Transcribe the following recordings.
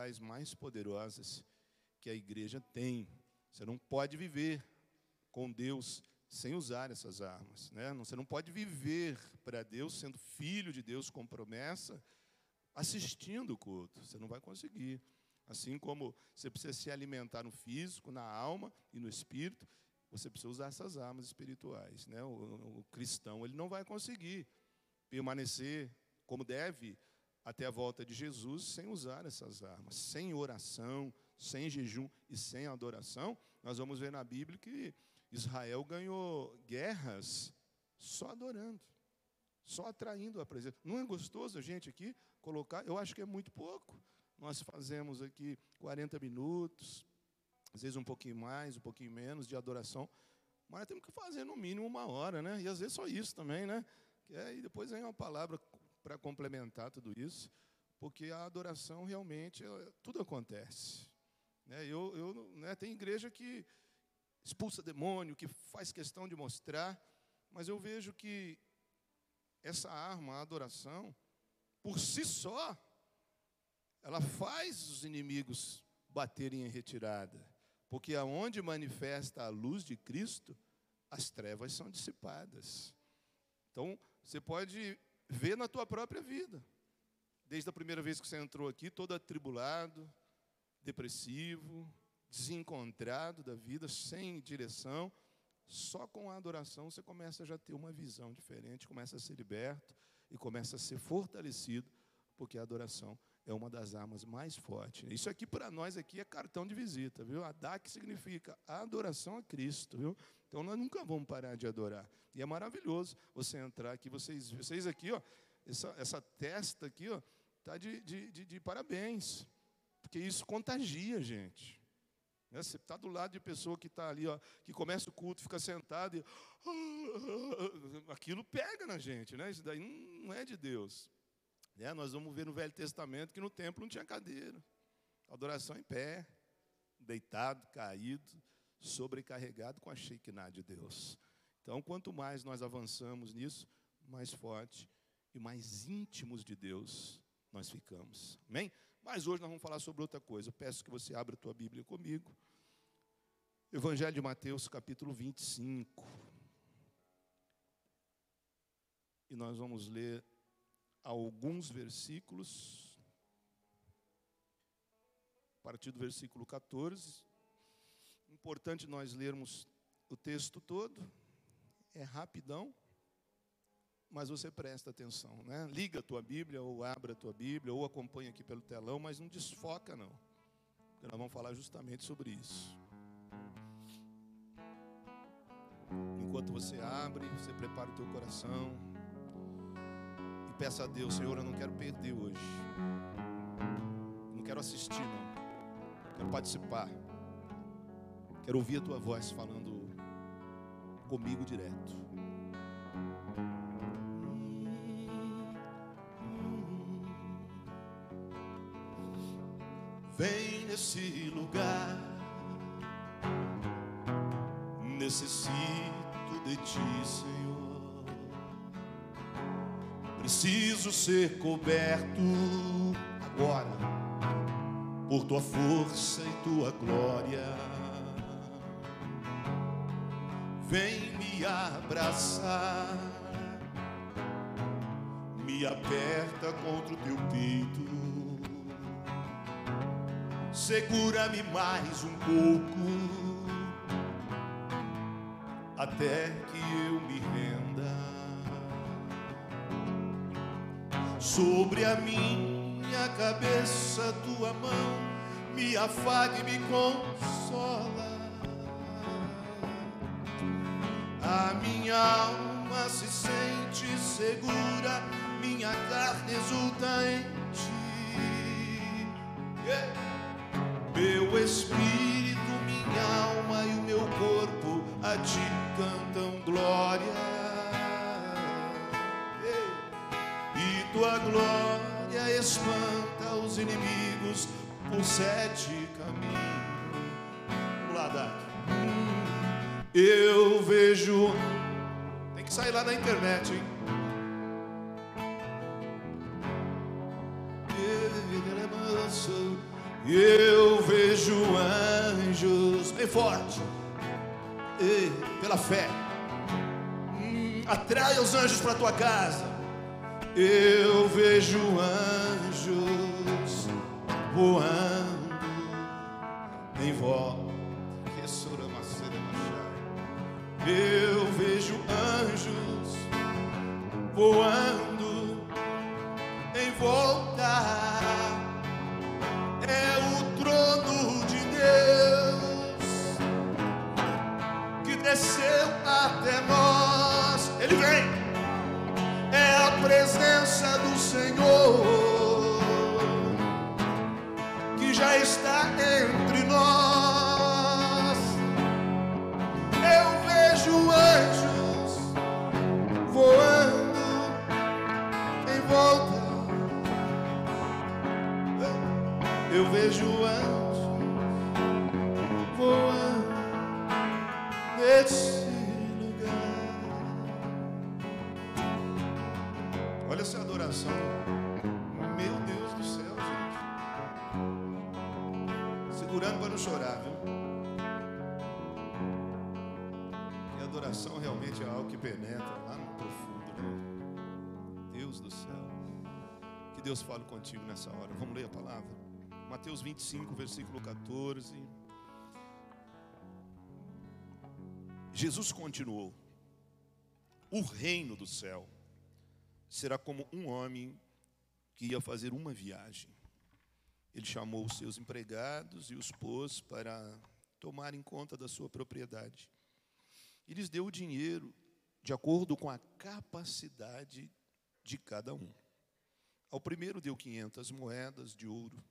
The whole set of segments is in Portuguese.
espirituais mais poderosas que a igreja tem. Você não pode viver com Deus sem usar essas armas. Né? Você não pode viver para Deus sendo filho de Deus com promessa, assistindo o culto. Você não vai conseguir. Assim como você precisa se alimentar no físico, na alma e no espírito, você precisa usar essas armas espirituais. Né? O, o cristão ele não vai conseguir permanecer como deve até a volta de Jesus sem usar essas armas, sem oração, sem jejum e sem adoração. Nós vamos ver na Bíblia que Israel ganhou guerras só adorando, só atraindo a presença. Não é gostoso a gente aqui colocar? Eu acho que é muito pouco. Nós fazemos aqui 40 minutos, às vezes um pouquinho mais, um pouquinho menos de adoração, mas temos que fazer no mínimo uma hora, né? E às vezes só isso também, né? E depois vem uma palavra para complementar tudo isso, porque a adoração realmente, tudo acontece. Né? Eu, eu, né, tem igreja que expulsa demônio, que faz questão de mostrar, mas eu vejo que essa arma, a adoração, por si só, ela faz os inimigos baterem em retirada, porque aonde manifesta a luz de Cristo, as trevas são dissipadas. Então, você pode ver na tua própria vida. Desde a primeira vez que você entrou aqui, todo atribulado, depressivo, desencontrado da vida, sem direção, só com a adoração você começa a já ter uma visão diferente, começa a ser liberto e começa a ser fortalecido, porque a adoração é uma das armas mais fortes. Isso aqui para nós aqui é cartão de visita, viu? A DAC significa adoração a Cristo, viu? Então nós nunca vamos parar de adorar. E é maravilhoso você entrar aqui, vocês, vocês aqui, ó, essa, essa testa aqui, ó, tá de, de, de, de parabéns, porque isso contagia, gente. Né? Você está do lado de pessoa que está ali, ó, que começa o culto, fica sentado e. Aquilo pega na gente, né? Isso daí não é de Deus. Né? Nós vamos ver no Velho Testamento que no templo não tinha cadeira. Adoração em pé, deitado, caído, sobrecarregado com a Shekinah de Deus. Então, quanto mais nós avançamos nisso, mais forte e mais íntimos de Deus nós ficamos. Amém? Mas hoje nós vamos falar sobre outra coisa. Eu peço que você abra a tua Bíblia comigo. Evangelho de Mateus, capítulo 25. E nós vamos ler alguns versículos. A partir do versículo 14. Importante nós lermos o texto todo. É rapidão mas você presta atenção, né? Liga a tua Bíblia, ou abra a tua Bíblia, ou acompanha aqui pelo telão, mas não desfoca não. Porque nós vamos falar justamente sobre isso. Enquanto você abre, você prepara o teu coração peça a Deus, Senhor, eu não quero perder hoje. não quero assistir não. Quero participar. Quero ouvir a tua voz falando comigo direto. Vem nesse lugar, necessito de ti, Senhor. Preciso ser coberto agora por tua força e tua glória. Vem me abraçar, me aperta contra o teu peito segura-me mais um pouco, até que eu Sobre a minha cabeça, tua mão me afaga e me consola. A minha alma se sente segura, minha carne exulta em ti. Meu espírito, minha alma e o meu corpo a ti cantam glória. Tua glória espanta os inimigos por sete caminhos. Vamos lá, Daqui. Eu vejo. Tem que sair lá na internet, hein? Eu vejo anjos bem forte, pela fé. Hum, atrai os anjos para tua casa. Eu vejo anjos voando em volta. Eu vejo anjos voando presença do Senhor que já está entre nós. Eu vejo anjos voando em volta. Eu vejo anjos voando nesse Adoração. Meu Deus do céu, gente. Segurando para não chorar, viu? E adoração realmente é algo que penetra lá no profundo, né? Deus do céu. Que Deus fale contigo nessa hora. Vamos ler a palavra? Mateus 25, versículo 14. Jesus continuou: O reino do céu será como um homem que ia fazer uma viagem. Ele chamou os seus empregados e os pôs para tomarem conta da sua propriedade. E lhes deu o dinheiro de acordo com a capacidade de cada um. Ao primeiro deu 500 moedas de ouro,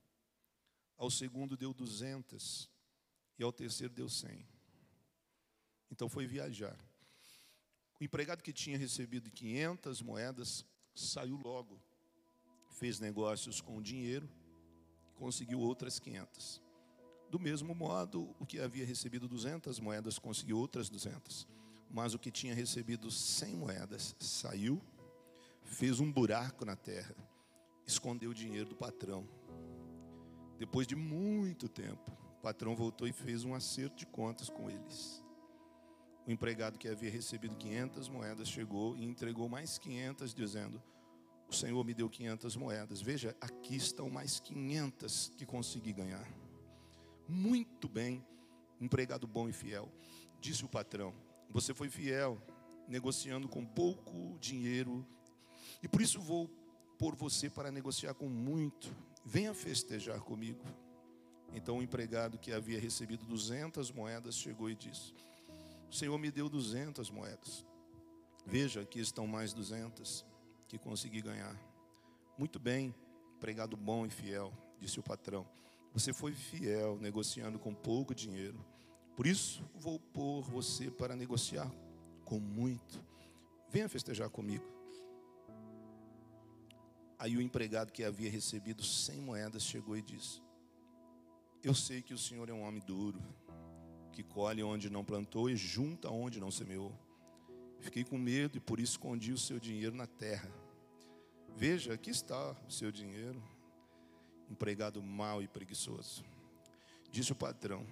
ao segundo deu 200 e ao terceiro deu 100. Então foi viajar. O empregado que tinha recebido 500 moedas saiu logo, fez negócios com o dinheiro, conseguiu outras 500. Do mesmo modo, o que havia recebido 200 moedas conseguiu outras 200. Mas o que tinha recebido 100 moedas saiu, fez um buraco na terra, escondeu o dinheiro do patrão. Depois de muito tempo, o patrão voltou e fez um acerto de contas com eles. O empregado que havia recebido 500 moedas chegou e entregou mais 500, dizendo: O Senhor me deu 500 moedas. Veja, aqui estão mais 500 que consegui ganhar. Muito bem, empregado bom e fiel. Disse o patrão: Você foi fiel, negociando com pouco dinheiro, e por isso vou pôr você para negociar com muito. Venha festejar comigo. Então o empregado que havia recebido 200 moedas chegou e disse: o Senhor me deu 200 moedas. Veja, aqui estão mais 200 que consegui ganhar. Muito bem, pregado bom e fiel, disse o patrão. Você foi fiel negociando com pouco dinheiro. Por isso, vou pôr você para negociar com muito. Venha festejar comigo. Aí o empregado que havia recebido 100 moedas chegou e disse: Eu sei que o senhor é um homem duro que colhe onde não plantou e junta onde não semeou. Fiquei com medo e por isso escondi o seu dinheiro na terra. Veja, aqui está o seu dinheiro, empregado mau e preguiçoso. Disse o patrão: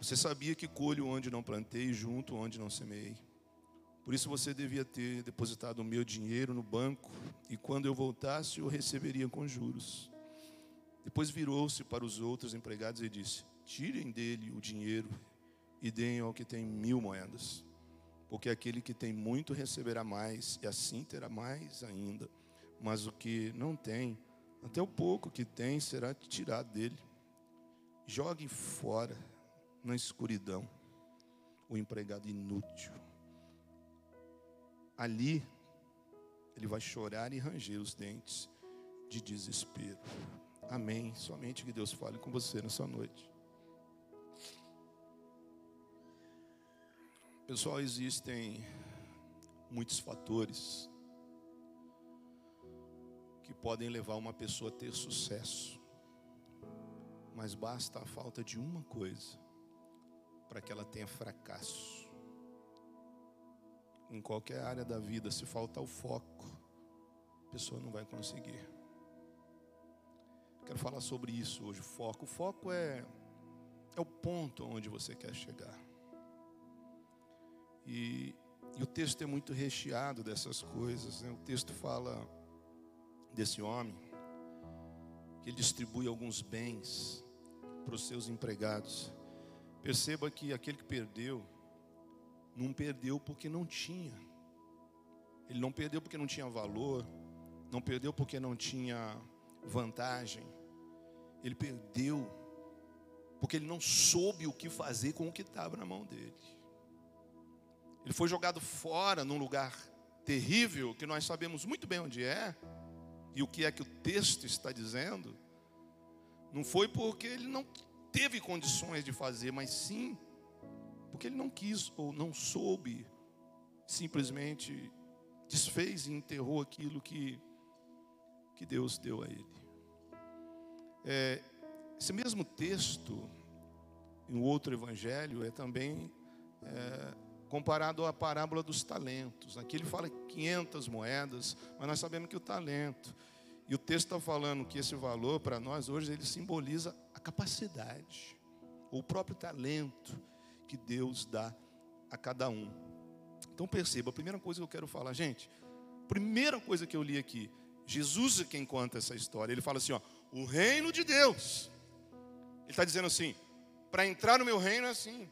Você sabia que colho onde não plantei e junto onde não semeei. Por isso você devia ter depositado o meu dinheiro no banco e quando eu voltasse eu receberia com juros. Depois virou-se para os outros empregados e disse: tirem dele o dinheiro e deem ao que tem mil moedas. Porque aquele que tem muito receberá mais, e assim terá mais ainda. Mas o que não tem, até o pouco que tem será tirado dele. Jogue fora, na escuridão, o empregado inútil. Ali, ele vai chorar e ranger os dentes de desespero. Amém. Somente que Deus fale com você nessa noite. Pessoal, existem muitos fatores que podem levar uma pessoa a ter sucesso, mas basta a falta de uma coisa para que ela tenha fracasso. Em qualquer área da vida, se faltar o foco, a pessoa não vai conseguir. Quero falar sobre isso hoje, o foco. O foco é, é o ponto onde você quer chegar. E, e o texto é muito recheado dessas coisas. Né? O texto fala desse homem, que distribui alguns bens para os seus empregados. Perceba que aquele que perdeu, não perdeu porque não tinha. Ele não perdeu porque não tinha valor, não perdeu porque não tinha vantagem. Ele perdeu porque ele não soube o que fazer com o que estava na mão dele. Ele foi jogado fora num lugar terrível que nós sabemos muito bem onde é e o que é que o texto está dizendo. Não foi porque ele não teve condições de fazer, mas sim porque ele não quis ou não soube, simplesmente desfez e enterrou aquilo que, que Deus deu a ele. É, esse mesmo texto, em outro evangelho, é também é, comparado à parábola dos talentos. Aqui ele fala 500 moedas, mas nós sabemos que o talento. E o texto está falando que esse valor, para nós hoje, ele simboliza a capacidade, o próprio talento que Deus dá a cada um. Então perceba, a primeira coisa que eu quero falar, gente, primeira coisa que eu li aqui, Jesus é quem conta essa história. Ele fala assim: ó, o reino de Deus. Ele está dizendo assim: para entrar no meu reino é assim.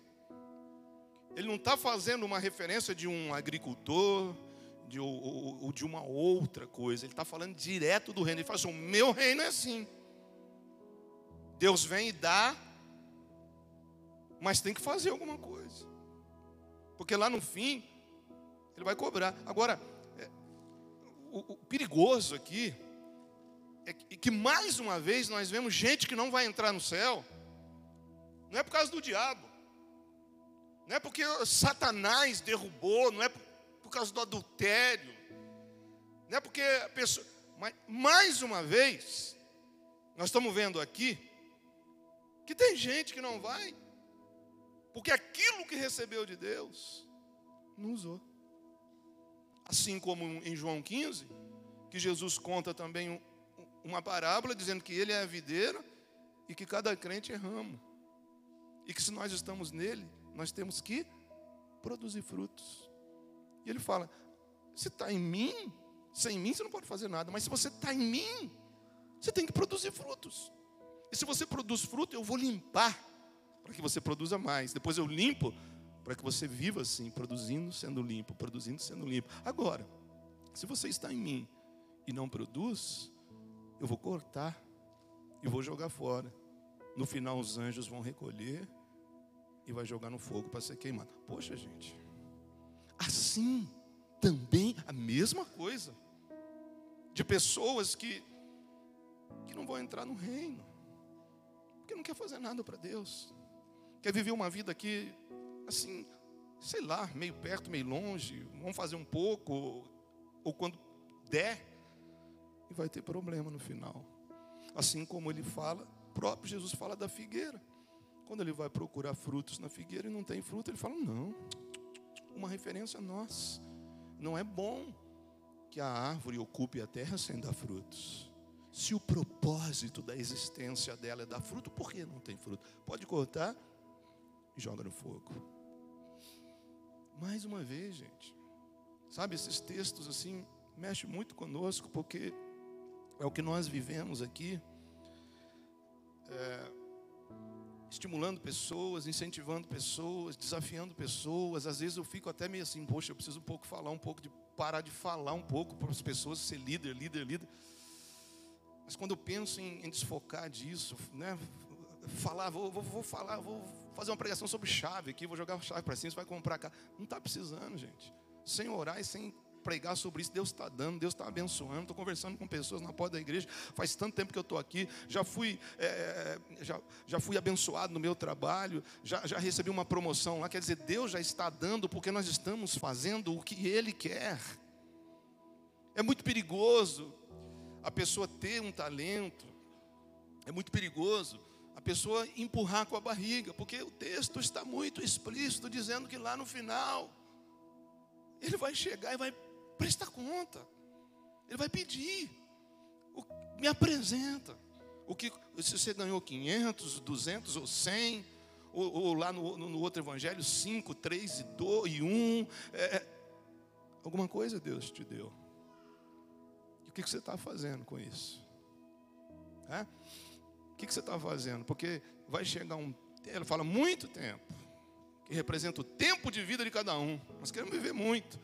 Ele não está fazendo uma referência de um agricultor, de, ou, ou de uma outra coisa. Ele está falando direto do reino. Ele fala assim: o meu reino é assim. Deus vem e dá, mas tem que fazer alguma coisa. Porque lá no fim, ele vai cobrar. Agora, é, o, o perigoso aqui é que, que mais uma vez nós vemos gente que não vai entrar no céu, não é por causa do diabo, não é porque Satanás derrubou, não é por, causa do adultério, não é porque a pessoa. Mas mais uma vez, nós estamos vendo aqui que tem gente que não vai, porque aquilo que recebeu de Deus não usou. Assim como em João 15, que Jesus conta também uma parábola dizendo que ele é a videira e que cada crente é ramo. E que se nós estamos nele, nós temos que produzir frutos. E ele fala: se está em mim, sem mim você não pode fazer nada, mas se você está em mim, você tem que produzir frutos. E se você produz fruto, eu vou limpar para que você produza mais. Depois eu limpo para que você viva assim, produzindo, sendo limpo, produzindo, sendo limpo. Agora, se você está em mim e não produz, eu vou cortar e vou jogar fora. No final, os anjos vão recolher e vai jogar no fogo para ser queimado. Poxa, gente, assim também a mesma coisa de pessoas que que não vão entrar no reino, porque não quer fazer nada para Deus, quer viver uma vida aqui assim, sei lá, meio perto, meio longe, vamos fazer um pouco, ou, ou quando der, e vai ter problema no final. Assim como ele fala, próprio Jesus fala da figueira. Quando ele vai procurar frutos na figueira e não tem fruto, ele fala: não, uma referência a nós. Não é bom que a árvore ocupe a terra sem dar frutos. Se o propósito da existência dela é dar fruto, por que não tem fruto? Pode cortar e joga no fogo. Mais uma vez, gente, sabe, esses textos assim mexem muito conosco, porque é o que nós vivemos aqui, é, estimulando pessoas, incentivando pessoas, desafiando pessoas. Às vezes eu fico até meio assim, poxa, eu preciso um pouco falar um pouco de parar de falar um pouco para as pessoas ser líder, líder, líder. Mas quando eu penso em, em desfocar disso, né, falar, vou, vou, vou, falar, vou fazer uma pregação sobre chave aqui, vou jogar chave para cima, você vai comprar cá. Não está precisando, gente. Sem orar e sem pregar sobre isso, Deus está dando, Deus está abençoando. Estou conversando com pessoas na porta da igreja. Faz tanto tempo que eu estou aqui. Já fui, é, já, já fui abençoado no meu trabalho. Já, já recebi uma promoção lá. Quer dizer, Deus já está dando porque nós estamos fazendo o que Ele quer. É muito perigoso a pessoa ter um talento. É muito perigoso a pessoa empurrar com a barriga, porque o texto está muito explícito dizendo que lá no final ele vai chegar e vai prestar conta. Ele vai pedir. Me apresenta. O que, se você ganhou 500, 200 ou 100, ou, ou lá no, no, outro evangelho, 5, 3 e 2 e 1. É, é, alguma coisa Deus te deu. E o que, que você está fazendo com isso? É? O que, que você está fazendo? Porque vai chegar um. Ele fala muito tempo, que representa o tempo de vida de cada um. Nós queremos viver muito,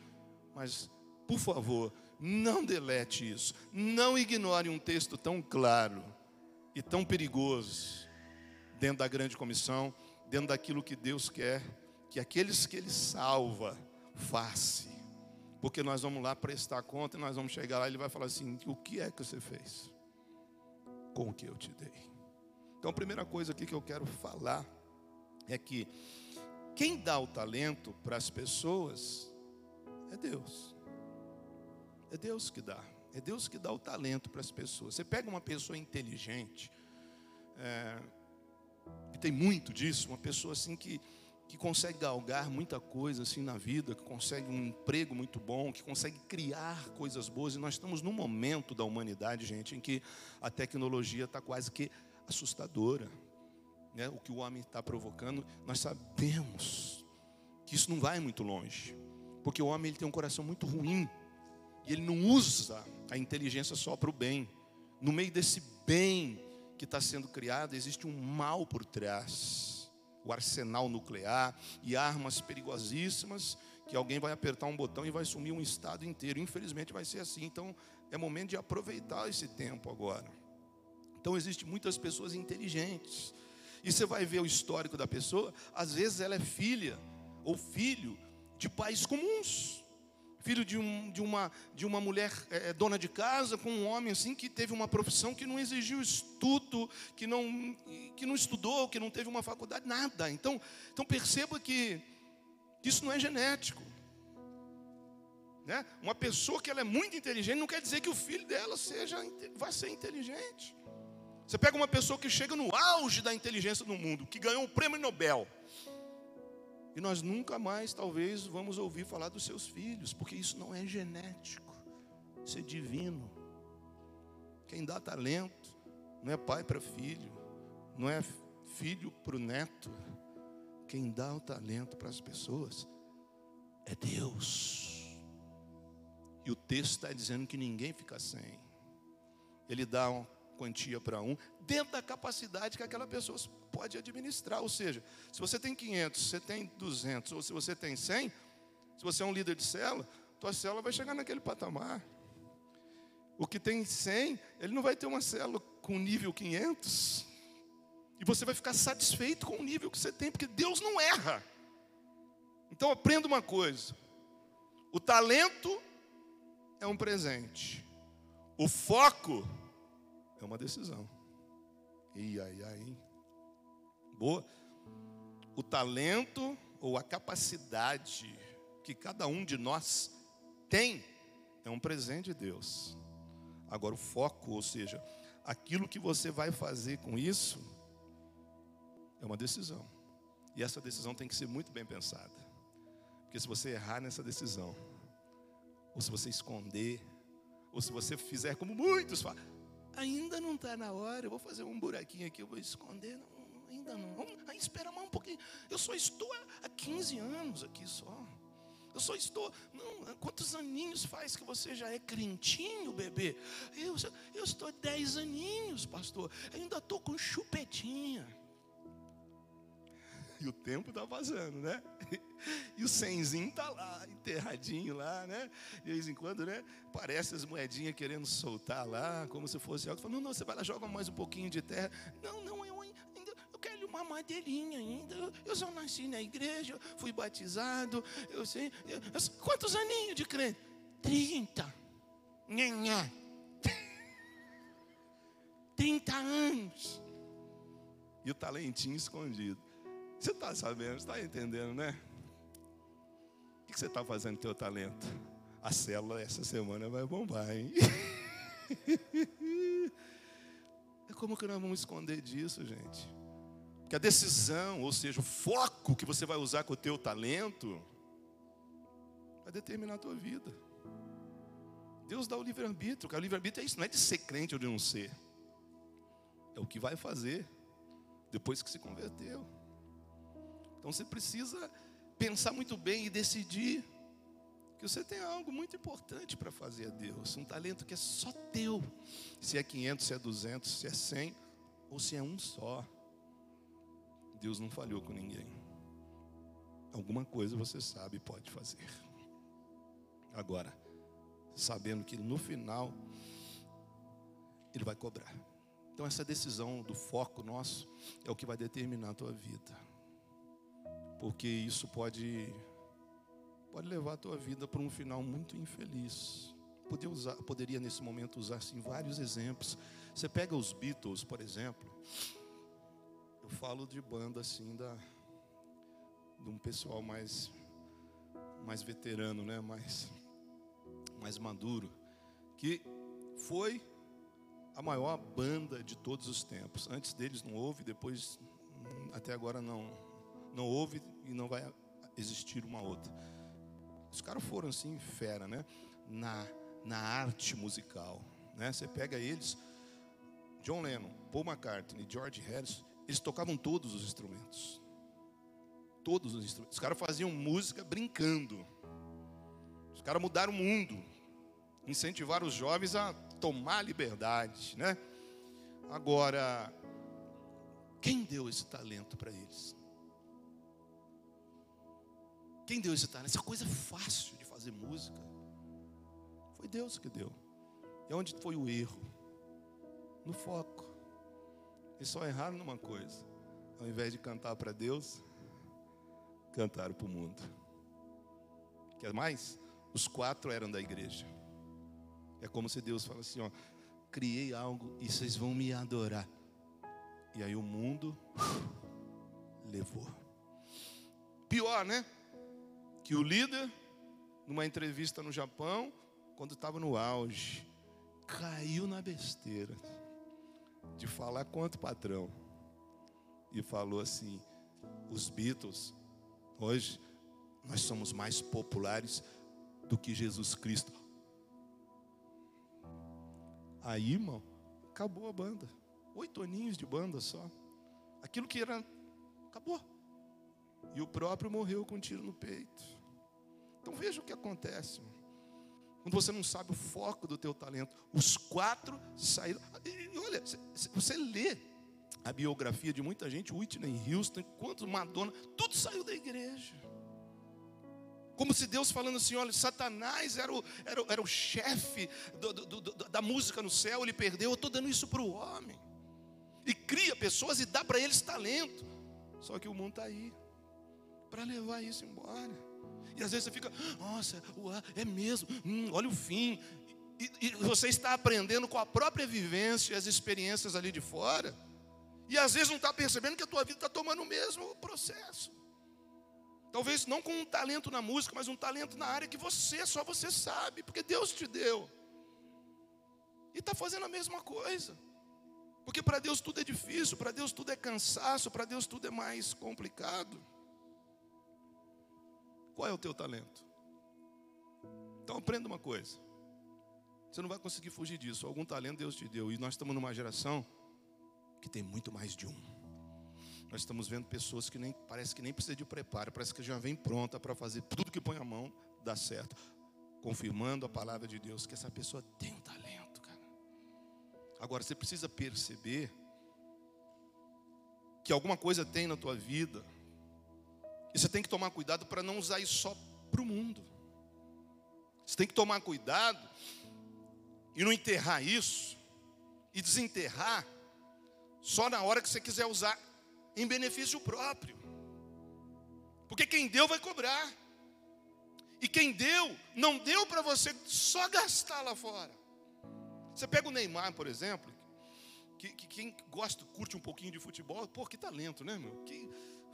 mas, por favor, não delete isso. Não ignore um texto tão claro e tão perigoso dentro da grande comissão, dentro daquilo que Deus quer que aqueles que Ele salva façam. Porque nós vamos lá prestar conta e nós vamos chegar lá e Ele vai falar assim: o que é que você fez com o que eu te dei? Então, a primeira coisa aqui que eu quero falar é que quem dá o talento para as pessoas é Deus. É Deus que dá. É Deus que dá o talento para as pessoas. Você pega uma pessoa inteligente, é, e tem muito disso, uma pessoa assim que, que consegue galgar muita coisa assim na vida, que consegue um emprego muito bom, que consegue criar coisas boas. E nós estamos num momento da humanidade, gente, em que a tecnologia está quase que assustadora. Né? O que o homem está provocando, nós sabemos que isso não vai muito longe, porque o homem ele tem um coração muito ruim e ele não usa a inteligência só para o bem. No meio desse bem que está sendo criado, existe um mal por trás. O arsenal nuclear e armas perigosíssimas que alguém vai apertar um botão e vai sumir um estado inteiro. Infelizmente vai ser assim. Então é momento de aproveitar esse tempo agora. Então existem muitas pessoas inteligentes. E você vai ver o histórico da pessoa, às vezes ela é filha ou filho de pais comuns filho de, um, de, uma, de uma mulher é, dona de casa, com um homem assim que teve uma profissão que não exigiu estudo, que não, que não estudou, que não teve uma faculdade, nada. Então, então perceba que, que isso não é genético. Né? Uma pessoa que ela é muito inteligente não quer dizer que o filho dela seja, vai ser inteligente. Você pega uma pessoa que chega no auge da inteligência do mundo, que ganhou o prêmio Nobel. E nós nunca mais, talvez, vamos ouvir falar dos seus filhos, porque isso não é genético, isso é divino. Quem dá talento não é pai para filho, não é filho para o neto. Quem dá o talento para as pessoas é Deus. E o texto está dizendo que ninguém fica sem. Ele dá quantia para um, dentro da capacidade que aquela pessoa pode administrar. Ou seja, se você tem 500, se você tem 200, ou se você tem 100, se você é um líder de célula, tua célula vai chegar naquele patamar. O que tem 100, ele não vai ter uma célula com nível 500. E você vai ficar satisfeito com o nível que você tem, porque Deus não erra. Então aprenda uma coisa: o talento é um presente, o foco é uma decisão. E ai, ai. Boa. O talento ou a capacidade que cada um de nós tem é um presente de Deus. Agora, o foco, ou seja, aquilo que você vai fazer com isso, é uma decisão. E essa decisão tem que ser muito bem pensada. Porque se você errar nessa decisão, ou se você esconder, ou se você fizer como muitos falam, ainda não está na hora, eu vou fazer um buraquinho aqui, eu vou esconder. Não, ainda não. Vamos esperar mais um pouquinho. Eu só estou há 15 anos aqui só. Eu só estou. Não, quantos aninhos faz que você já é crentinho, bebê? Eu, eu estou 10 aninhos, pastor. Eu ainda estou com chupetinha. E o tempo está vazando, né? E o senzinho está lá, enterradinho lá, né? De vez em quando, né? Parece as moedinhas querendo soltar lá, como se fosse algo. Não, não, você vai lá, joga mais um pouquinho de terra. Não, não, eu ainda eu quero uma madeirinha ainda. Eu só nasci na igreja, fui batizado. Eu sei. Eu, eu, quantos aninhos de crente? 30. Nhanhá. 30 anos. E o talentinho escondido. Você está sabendo, está entendendo, né? O que você está fazendo com o teu talento? A célula essa semana vai bombar, hein? É como que nós vamos esconder disso, gente? Porque a decisão, ou seja, o foco que você vai usar com o teu talento, vai determinar a tua vida. Deus dá o livre-arbítrio, o livre-arbítrio é isso, não é de ser crente ou de não ser. é o que vai fazer depois que se converteu. Então você precisa pensar muito bem e decidir que você tem algo muito importante para fazer a Deus, um talento que é só teu. Se é 500, se é 200, se é 100 ou se é um só. Deus não falhou com ninguém. Alguma coisa você sabe e pode fazer. Agora, sabendo que no final ele vai cobrar. Então essa decisão do foco nosso é o que vai determinar a tua vida. Porque isso pode pode levar a tua vida para um final muito infeliz. Poderia, usar, poderia nesse momento usar assim, vários exemplos. Você pega os Beatles, por exemplo. Eu falo de banda assim da de um pessoal mais mais veterano, né, mais mais maduro, que foi a maior banda de todos os tempos. Antes deles não houve, depois até agora não não houve e não vai existir uma outra. Os caras foram assim fera, né? Na na arte musical, né? Você pega eles, John Lennon, Paul McCartney, George Harrison, eles tocavam todos os instrumentos. Todos os instrumentos. Os caras faziam música brincando. Os caras mudaram o mundo. Incentivaram os jovens a tomar liberdade, né? Agora, quem deu esse talento para eles? Quem deu esse talento? Essa coisa fácil de fazer música. Foi Deus que deu. E onde foi o erro? No foco. Eles só erraram numa coisa. Ao invés de cantar para Deus, cantaram para o mundo. Quer mais? Os quatro eram da igreja. É como se Deus fala assim: ó, criei algo e vocês vão me adorar. E aí o mundo levou. Pior, né? Que o líder, numa entrevista no Japão, quando estava no auge, caiu na besteira de falar contra o patrão. E falou assim: os Beatles, hoje, nós somos mais populares do que Jesus Cristo. Aí, irmão, acabou a banda. Oito aninhos de banda só. Aquilo que era, acabou. E o próprio morreu com um tiro no peito. Então veja o que acontece. Quando você não sabe o foco do teu talento. Os quatro saíram. Olha, você lê a biografia de muita gente, Whitney Houston, quanto Madonna, tudo saiu da igreja. Como se Deus falando assim: olha, Satanás era o, era, era o chefe do, do, do, da música no céu, ele perdeu, eu estou dando isso para o homem. E cria pessoas e dá para eles talento. Só que o mundo está aí para levar isso embora. E às vezes você fica, nossa, uá, é mesmo, hum, olha o fim. E, e você está aprendendo com a própria vivência e as experiências ali de fora. E às vezes não está percebendo que a tua vida está tomando o mesmo processo. Talvez não com um talento na música, mas um talento na área que você, só você sabe, porque Deus te deu. E está fazendo a mesma coisa. Porque para Deus tudo é difícil, para Deus tudo é cansaço, para Deus tudo é mais complicado. Qual é o teu talento? Então aprenda uma coisa. Você não vai conseguir fugir disso. Algum talento Deus te deu. E nós estamos numa geração que tem muito mais de um. Nós estamos vendo pessoas que nem parece que nem precisa de preparo, parece que já vem pronta para fazer tudo que põe a mão dá certo, confirmando a palavra de Deus que essa pessoa tem um talento, cara. Agora você precisa perceber que alguma coisa tem na tua vida. E você tem que tomar cuidado para não usar isso só para o mundo. Você tem que tomar cuidado e não enterrar isso e desenterrar só na hora que você quiser usar em benefício próprio. Porque quem deu vai cobrar. E quem deu, não deu para você só gastar lá fora. Você pega o Neymar, por exemplo, que, que, quem gosta, curte um pouquinho de futebol, pô, que talento, né, meu? Que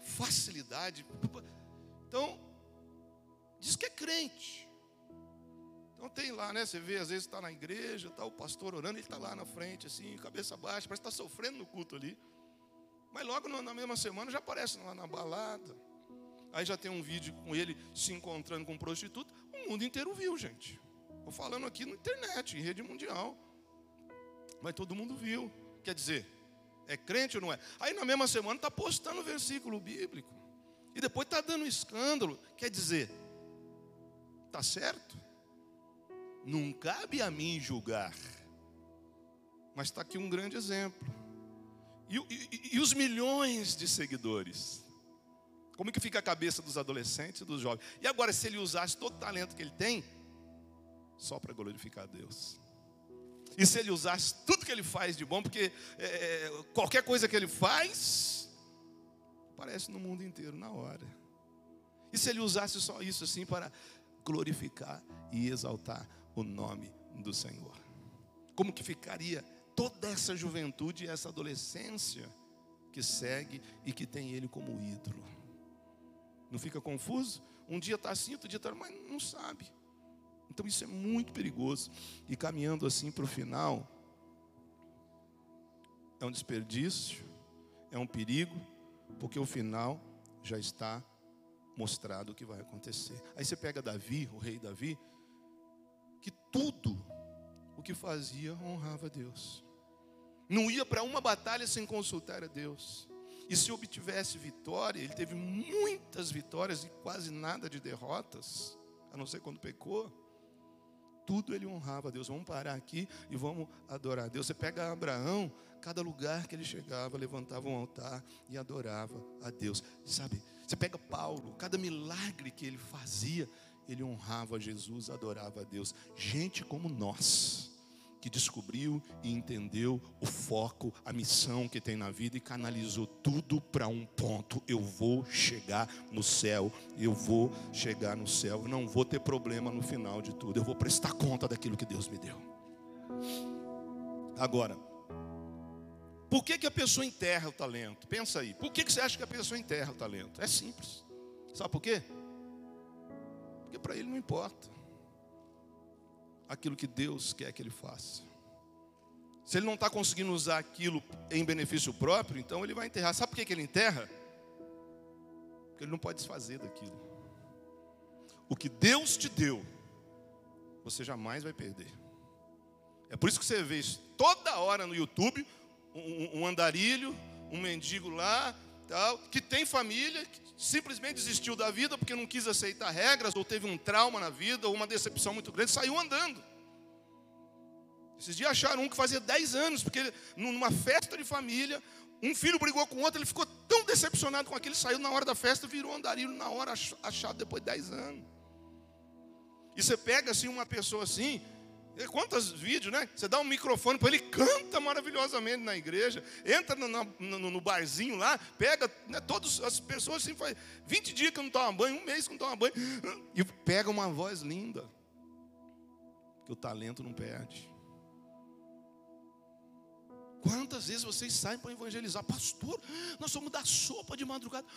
facilidade. Então, diz que é crente. Então tem lá, né? Você vê, às vezes está na igreja, está o pastor orando, ele está lá na frente, assim, cabeça baixa, parece que está sofrendo no culto ali. Mas logo na mesma semana já aparece lá na balada. Aí já tem um vídeo com ele se encontrando com prostituta. O mundo inteiro viu, gente. Estou falando aqui na internet, em rede mundial. Mas todo mundo viu. Quer dizer, É crente ou não é? Aí na mesma semana está postando versículo bíblico. E depois está dando escândalo. Quer dizer, está certo? Não cabe a mim julgar. Mas está aqui um grande exemplo. E, e, e, os milhões de seguidores? Como que fica a cabeça dos adolescentes e dos jovens? E agora, se ele usasse todo o talento que ele tem, só para glorificar a Deus. E se ele usasse tudo que ele faz de bom, porque é, é, qualquer coisa que ele faz, aparece no mundo inteiro na hora. E se ele usasse só isso assim para glorificar e exaltar o nome do Senhor? Como que ficaria toda essa juventude e essa adolescência que segue e que tem ele como ídolo? Não fica confuso? Um dia está assim, outro dia está, mas não sabe. Então isso é muito perigoso. E caminhando assim para o final, é um desperdício, é um perigo, porque o final já está mostrado o que vai acontecer. Aí você pega Davi, o rei Davi, que tudo o que fazia honrava a Deus. Não ia para uma batalha sem consultar a Deus. E se obtivesse vitória, ele teve muitas vitórias e quase nada de derrotas, a não ser quando pecou tudo ele honrava a Deus. Vamos parar aqui e vamos adorar a Deus. Você pega Abraão, cada lugar que ele chegava, levantava um altar e adorava a Deus. Sabe? Você pega Paulo, cada milagre que ele fazia, ele honrava Jesus, adorava a Deus. Gente como nós que descobriu e entendeu o foco, a missão que tem na vida e canalizou tudo para um ponto. Eu vou chegar no céu, eu vou chegar no céu, eu não vou ter problema no final de tudo, eu vou prestar conta daquilo que Deus me deu. Agora, por que, que a pessoa enterra o talento? Pensa aí, por que, que você acha que a pessoa enterra o talento? É simples. Sabe por quê? Porque para ele não importa aquilo que Deus quer que ele faça. Se ele não está conseguindo usar aquilo em benefício próprio, então ele vai enterrar. Sabe por que ele enterra? Porque ele não pode desfazer daquilo. O que Deus te deu, você jamais vai perder. É por isso que você vê toda hora no YouTube um, um andarilho, um mendigo lá, tal, que tem família, que simplesmente desistiu da vida porque não quis aceitar regras, ou teve um trauma na vida, ou uma decepção muito grande, saiu andando. Esses dias acharam um que fazia 10 anos, porque numa festa de família, um filho brigou com outro, ele ficou tão decepcionado com aquilo, saiu na hora da festa, virou andarilho na hora, achado depois de 10 anos. E você pega assim uma pessoa assim, Quantos vídeos, né? Você dá um microfone para ele, canta maravilhosamente na igreja, entra no, no, no barzinho lá, pega, né, todas as pessoas assim, faz 20 dias que não toma banho, um mês que não toma banho, e pega uma voz linda, que o talento não perde. Quantas vezes vocês saem para evangelizar, pastor? Nós somos da sopa de madrugada.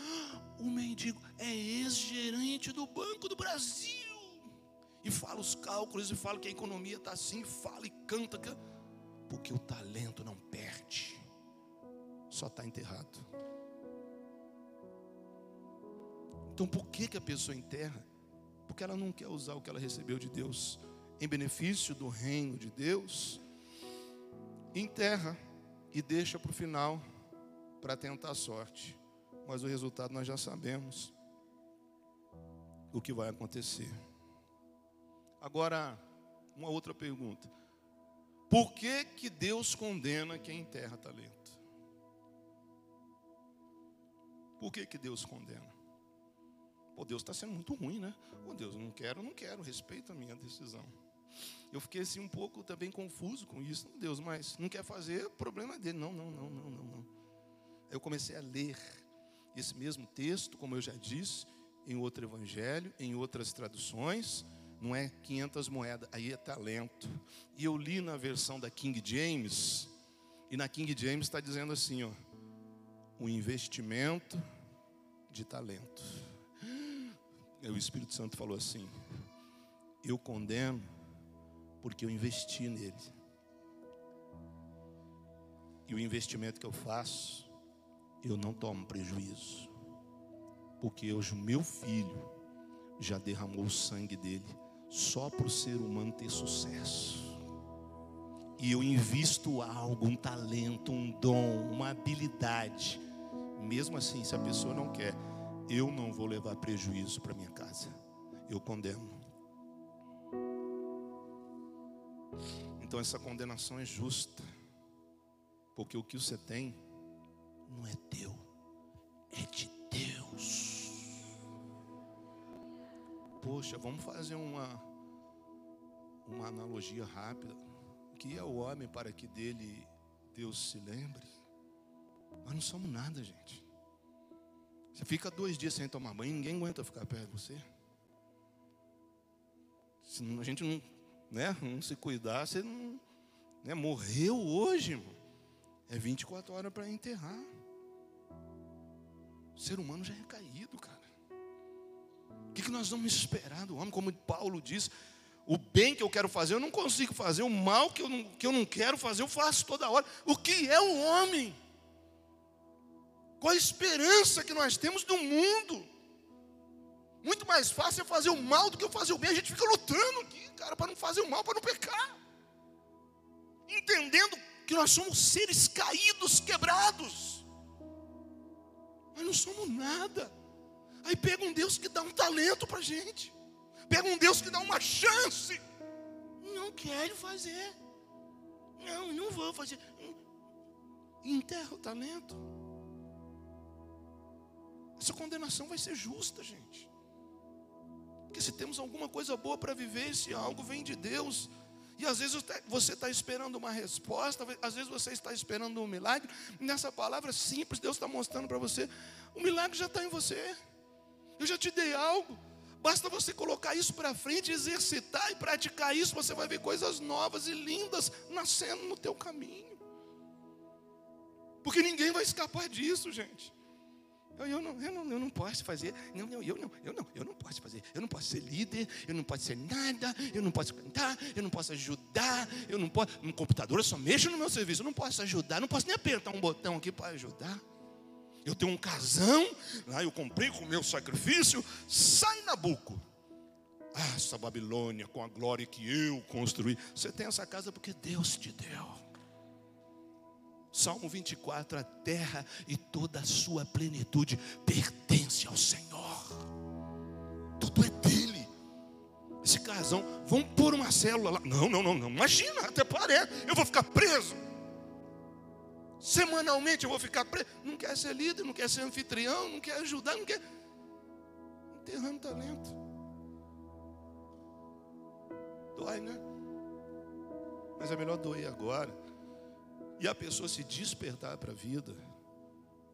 O mendigo é ex-gerente do Banco do Brasil e fala os cálculos, e fala que a economia está assim, fala e canta, porque o talento não perde, só está enterrado. Então por que, que a pessoa enterra? Porque ela não quer usar o que ela recebeu de Deus em benefício do reino de Deus, enterra e deixa para o final para tentar a sorte. Mas o resultado nós já sabemos o que vai acontecer. Agora, uma outra pergunta. Por que, que Deus condena quem enterra talento? Por que, que Deus condena? Pô, Deus está sendo muito ruim, né? Pô, Deus, não quero, não quero, respeita a minha decisão. Eu fiquei assim um pouco também confuso com isso. Deus, mas não quer fazer, problema dele. Não, não, não, não, não, não. Eu comecei a ler esse mesmo texto, como eu já disse, em outro evangelho, em outras traduções não é 500 moedas, aí é talento. E eu li na versão da King James, e na King James está dizendo assim: ó, o investimento de talento. E o Espírito Santo falou assim: eu condeno porque eu investi nele. E o investimento que eu faço, eu não tomo prejuízo. Porque hoje o meu filho já derramou o sangue dele só para o ser humano ter sucesso. e eu invisto algo, um talento, um dom, uma habilidade, mesmo assim, se a pessoa não quer, eu não vou levar prejuízo para minha casa. Eu condeno. Então essa condenação é justa. Porque o que você tem não é teu, é de Deus. Poxa, vamos fazer uma uma analogia rápida. Que é o homem para que dele Deus se lembre? Nós não somos nada, gente. Você fica dois dias sem tomar banho, ninguém aguenta ficar perto de você. Se a gente não, né, não se cuidar, você não. Né, morreu hoje, irmão. É 24 horas para enterrar. O ser humano já é caído, cara. Que, que nós vamos esperar do homem? Como Paulo diz, o bem que eu quero fazer, eu não consigo fazer. O mal que eu não, que eu não quero fazer, eu faço toda hora. O que é o homem? Qual a esperança que nós temos do mundo? Muito mais fácil é fazer o mal do que fazer o bem. A gente fica lutando aqui, cara, para não fazer o mal, para não pecar. Entendendo que nós somos seres caídos, quebrados. Mas não somos nada. Aí pega um Deus que dá um talento para gente. Pega um Deus que dá uma chance. Não quero fazer. Não, não vou fazer. Enterra o talento. Essa condenação vai ser justa, gente. Porque se temos alguma coisa boa para viver, se algo vem de Deus, e às vezes você está esperando uma resposta, às vezes você está esperando um milagre. Nessa palavra simples, Deus está mostrando para você: o milagre já está em você. Eu já te dei algo. Basta você colocar isso para frente, exercitar e praticar isso, você vai ver coisas novas e lindas nascendo no teu caminho. Porque ninguém vai escapar disso, gente. Eu, eu, não, eu, não, eu não posso fazer. Não, não, eu não, eu não, eu não posso fazer. Eu não posso ser líder, eu não posso ser nada, eu não posso cantar, eu não posso ajudar, eu não posso. No computador eu só mexo no meu serviço, eu não posso ajudar, não posso nem apertar um botão aqui para ajudar. Eu tenho um casão, lá eu comprei com o meu sacrifício, sai na buco. Ah, essa Babilônia com a glória que eu construí. Você tem essa casa porque Deus te deu. Salmo 24: a terra e toda a sua plenitude pertence ao Senhor. Tudo é dele. Esse casão, vamos pôr uma célula lá. Não, não, não, não. Imagina, até parece. Eu vou ficar preso. Semanalmente eu vou ficar preso. Não quer ser líder, não quer ser anfitrião, não quer ajudar, não quer. Enterrando talento. Dói, né? Mas é melhor doer agora e a pessoa se despertar para a vida,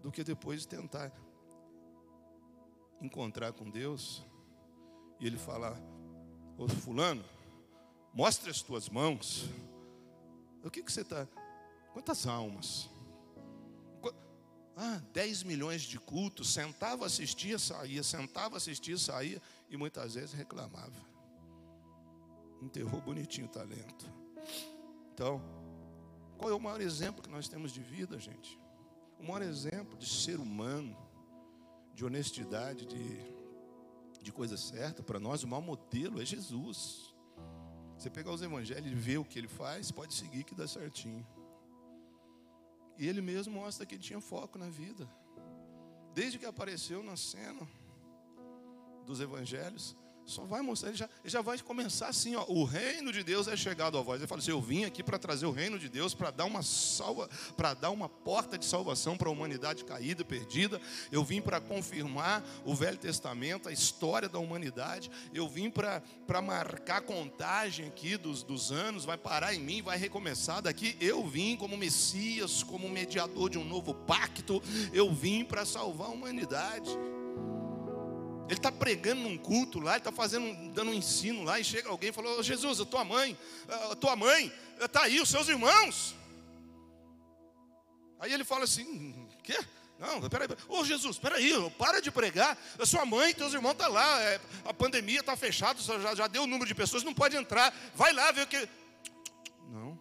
do que depois tentar encontrar com Deus e Ele falar: Ô Fulano, mostre as tuas mãos. O que, que você está. Quantas almas? Ah, 10 milhões de cultos, sentava, assistia, saía, sentava, assistia, saía, e muitas vezes reclamava. Enterrou bonitinho o talento. Então, qual é o maior exemplo que nós temos de vida, gente? O maior exemplo de ser humano, de honestidade, de, de coisa certa, para nós, o maior modelo é Jesus. Você pegar os evangelhos e ver o que ele faz, pode seguir que dá certinho. E ele mesmo mostra que ele tinha foco na vida. Desde que apareceu na cena dos evangelhos, só vai mostrar, ele já, ele já vai começar assim, ó, o reino de Deus é chegado a voz. Ele fala assim: eu vim aqui para trazer o reino de Deus, para dar uma salva, para dar uma porta de salvação para a humanidade caída, perdida. Eu vim para confirmar o Velho Testamento, a história da humanidade. Eu vim para marcar a contagem aqui dos, dos anos, vai parar em mim, vai recomeçar daqui. Eu vim como Messias, como mediador de um novo pacto. Eu vim para salvar a humanidade. Ele está pregando num culto lá, ele está fazendo, dando um ensino lá, e chega alguém e fala: oh, Jesus, a tua mãe, a tua mãe, está aí, os seus irmãos. Aí ele fala assim: quê? Não, peraí, ô oh, Jesus, peraí, para de pregar. A sua mãe, teus irmãos estão tá lá, é, a pandemia está fechada, já, já deu o número de pessoas, não pode entrar. Vai lá ver o que. Não.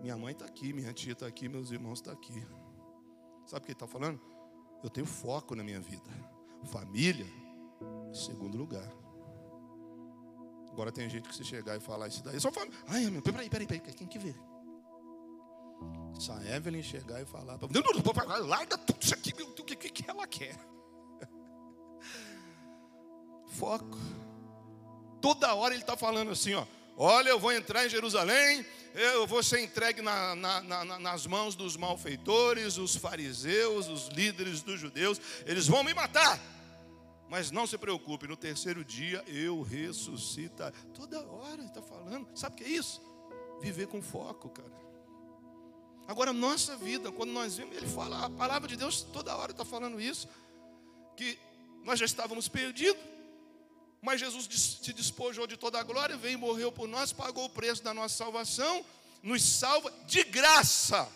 Minha mãe está aqui, minha tia está aqui, meus irmãos estão tá aqui. Sabe o que ele está falando? Eu tenho foco na minha vida. Família, segundo lugar. Agora tem gente que se chegar e falar isso daí, só fala, ai, meu, peraí, peraí, peraí, quem que vê? Se a Evelyn chegar e falar, não, não, não, larga tudo isso aqui, o que, que, que ela quer? Foco. Toda hora ele está falando assim, ó. Olha, eu vou entrar em Jerusalém, eu vou ser entregue na, na, na, nas mãos dos malfeitores, os fariseus, os líderes dos judeus, eles vão me matar. Mas não se preocupe, no terceiro dia eu ressuscita. Toda hora está falando. Sabe o que é isso? Viver com foco, cara. Agora, nossa vida, quando nós vemos, ele fala, a palavra de Deus toda hora está falando isso, que nós já estávamos perdidos, mas Jesus se despojou de toda a glória, veio e morreu por nós, pagou o preço da nossa salvação, nos salva de graça,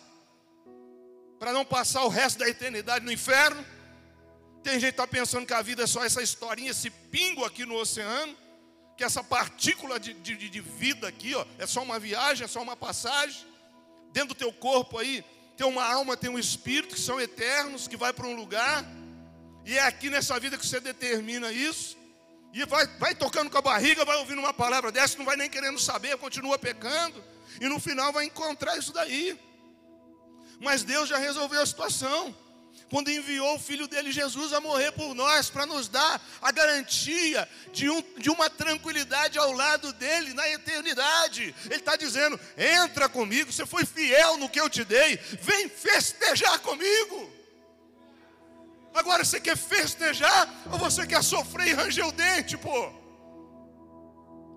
para não passar o resto da eternidade no inferno. Tem gente que está pensando que a vida é só essa historinha, esse pingo aqui no oceano, que essa partícula de, de, de vida aqui, ó, é só uma viagem, é só uma passagem. Dentro do teu corpo aí, tem uma alma, tem um espírito que são eternos, que vai para um lugar, e é aqui nessa vida que você determina isso. E vai, vai tocando com a barriga, vai ouvindo uma palavra dessa, não vai nem querendo saber, continua pecando. E no final vai encontrar isso daí. Mas Deus já resolveu a situação. Quando enviou o filho dele, Jesus, a morrer por nós, para nos dar a garantia de, um, de uma tranquilidade ao lado dele na eternidade. Ele está dizendo: entra comigo, você foi fiel no que eu te dei, vem festejar comigo. Agora você quer festejar ou você quer sofrer e ranger o dente, pô?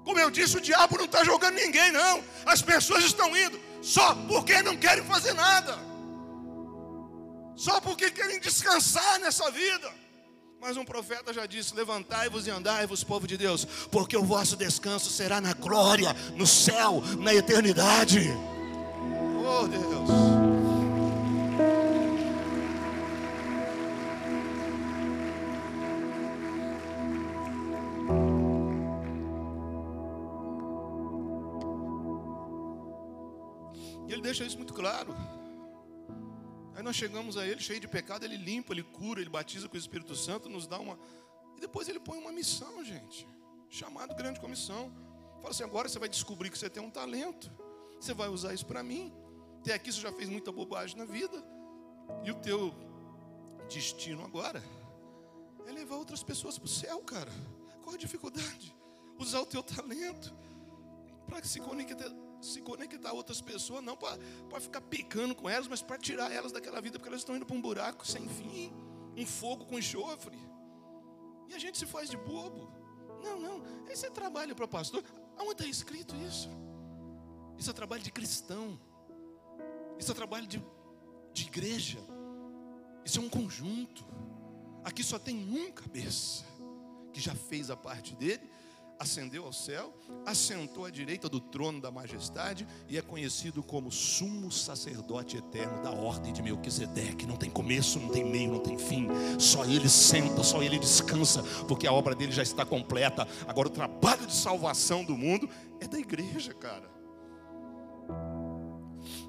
Como eu disse, o diabo não está jogando ninguém, não. As pessoas estão indo só porque não querem fazer nada, só porque querem descansar nessa vida. Mas um profeta já disse: Levantai-vos e andai-vos, povo de Deus, porque o vosso descanso será na glória, no céu, na eternidade. Oh Deus. Deixa isso muito claro. Aí nós chegamos a Ele cheio de pecado, Ele limpa, Ele cura, Ele batiza com o Espírito Santo, nos dá uma. E depois Ele põe uma missão, gente. Chamado grande comissão. Fala assim: agora você vai descobrir que você tem um talento. Você vai usar isso para mim. Até aqui você já fez muita bobagem na vida. E o teu destino agora é levar outras pessoas para o céu, cara. Qual a dificuldade? Usar o teu talento para que se conectar se conectar a outras pessoas, não para ficar picando com elas, mas para tirar elas daquela vida, porque elas estão indo para um buraco sem fim um fogo com enxofre. E a gente se faz de bobo. Não, não, esse é trabalho para pastor. Aonde está escrito isso? Isso é trabalho de cristão. Isso é trabalho de, de igreja. Isso é um conjunto. Aqui só tem um cabeça que já fez a parte dele ascendeu ao céu, assentou à direita do trono da majestade e é conhecido como sumo sacerdote eterno da ordem de Melquisedeque. Não tem começo, não tem meio, não tem fim. Só ele senta, só ele descansa, porque a obra dele já está completa. Agora o trabalho de salvação do mundo é da igreja, cara.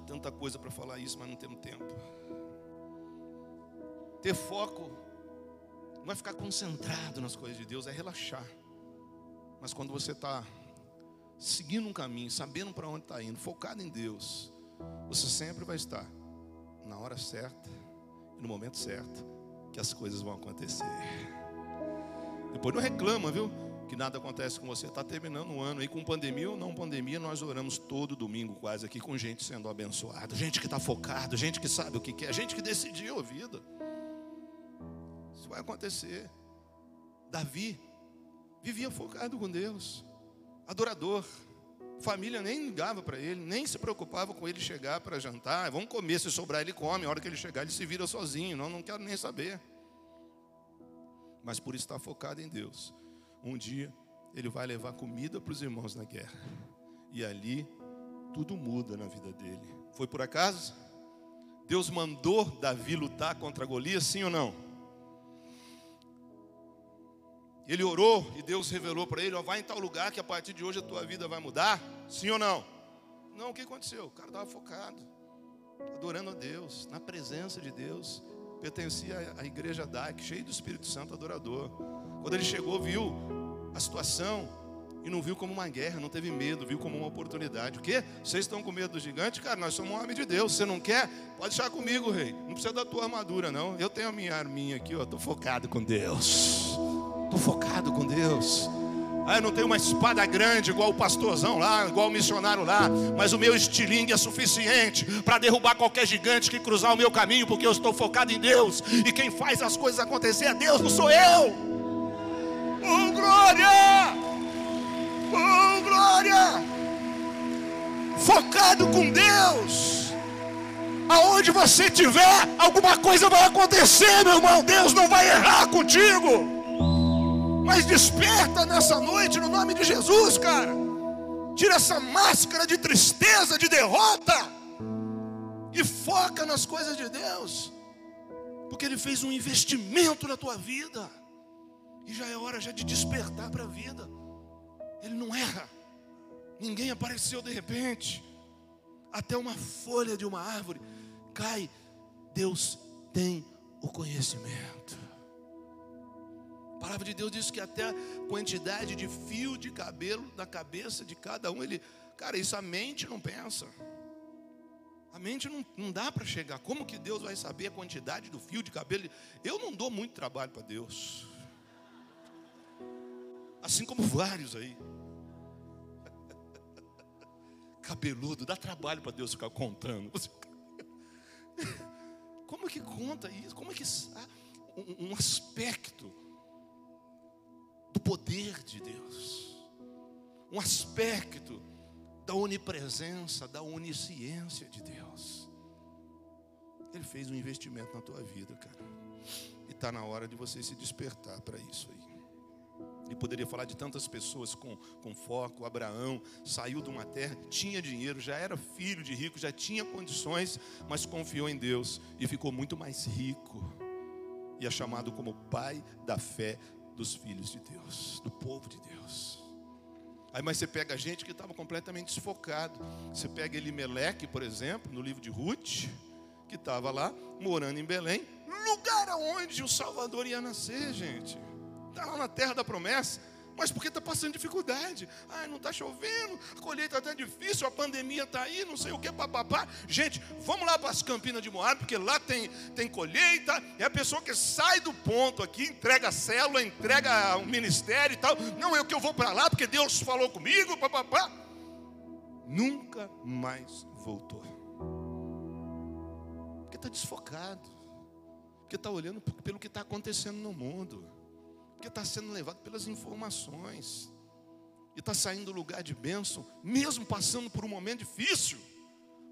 Tanta coisa para falar isso, mas não temos tempo. Ter foco não é ficar concentrado nas coisas de Deus, é relaxar. Mas quando você está seguindo um caminho, sabendo para onde está indo, focado em Deus, você sempre vai estar na hora certa e no momento certo que as coisas vão acontecer. Depois não reclama, viu? Que nada acontece com você. Está terminando o ano aí com pandemia ou não pandemia, nós oramos todo domingo quase aqui com gente sendo abençoada, gente que está focado, gente que sabe o que quer, gente que decidiu a vida. Isso vai acontecer. Davi vivia focado com Deus, adorador. Família nem ligava para ele, nem se preocupava com ele chegar para jantar. Vamos comer, se sobrar ele come. A hora que ele chegar, ele se vira sozinho. Não, não quero nem saber. Mas por estar focado em Deus, um dia ele vai levar comida para os irmãos na guerra. E ali tudo muda na vida dele. Foi por acaso? Deus mandou Davi lutar contra Golias, sim ou não? Ele orou e Deus revelou para ele: ó, vai em tal lugar que a partir de hoje a tua vida vai mudar. Sim ou não? Não, o que aconteceu? O cara estava focado, adorando a Deus, na presença de Deus. Pertencia à igreja DAC, cheio do Espírito Santo adorador. Quando ele chegou, viu a situação, E não viu como uma guerra, não teve medo, viu como uma oportunidade. O quê? Vocês estão com medo do gigante? Cara, nós somos um homem de Deus. Você não quer? Pode deixar comigo, rei. Não precisa da tua armadura, não. Eu tenho a minha arminha aqui. Estou focado com Deus. Estou focado com Deus. Ah, eu não tenho uma espada grande igual o pastorzão lá, igual o missionário lá, mas o meu estilingue é suficiente para derrubar qualquer gigante que cruzar o meu caminho, porque eu estou focado em Deus. E quem faz as coisas acontecer é Deus, não sou eu. Oh, glória! Oh, glória! Focado com Deus. Aonde você estiver, alguma coisa vai acontecer, meu irmão. Deus não vai errar contigo. Mas desperta nessa noite no nome de Jesus, cara. Tira essa máscara de tristeza, de derrota. E foca nas coisas de Deus. Porque Ele fez um investimento na tua vida. E já é hora já de despertar para a vida. Ele não erra. Ninguém apareceu de repente. Até uma folha de uma árvore cai. Deus tem o conhecimento. A palavra de Deus diz que até a quantidade de fio de cabelo na cabeça de cada um, ele, cara, isso a mente não pensa. A mente não, não dá para chegar. Como que Deus vai saber a quantidade do fio de cabelo? Eu não dou muito trabalho para Deus. Assim como vários aí. Cabeludo, dá trabalho para Deus ficar contando. Como que conta isso? Como é que um aspecto poder de Deus, um aspecto da onipresença, da onisciência de Deus. Ele fez um investimento na tua vida, cara. E está na hora de você se despertar para isso aí. Ele poderia falar de tantas pessoas com, com foco. Abraão saiu de uma terra, tinha dinheiro, já era filho de rico, já tinha condições, mas confiou em Deus e ficou muito mais rico. E é chamado como pai da fé dos filhos de Deus, do povo de Deus. Aí, mas você pega gente que estava completamente desfocado. Você pega Elimeleque, por exemplo, no livro de Ruth, que estava lá, morando em Belém, lugar aonde o Salvador ia nascer, gente. Está lá na terra da promessa mas porque está passando dificuldade. Ai, não está chovendo, a colheita está difícil, a pandemia está aí, não sei o que, papapá. Gente, vamos lá para as Campinas de Moab, porque lá tem, tem colheita, é a pessoa que sai do ponto aqui, entrega a célula, entrega o ministério e tal. Não, é o que eu vou para lá, porque Deus falou comigo, papapá. Nunca mais voltou. Porque está desfocado. Porque está olhando pelo que está acontecendo no mundo porque está sendo levado pelas informações. E está saindo do lugar de bênção, mesmo passando por um momento difícil,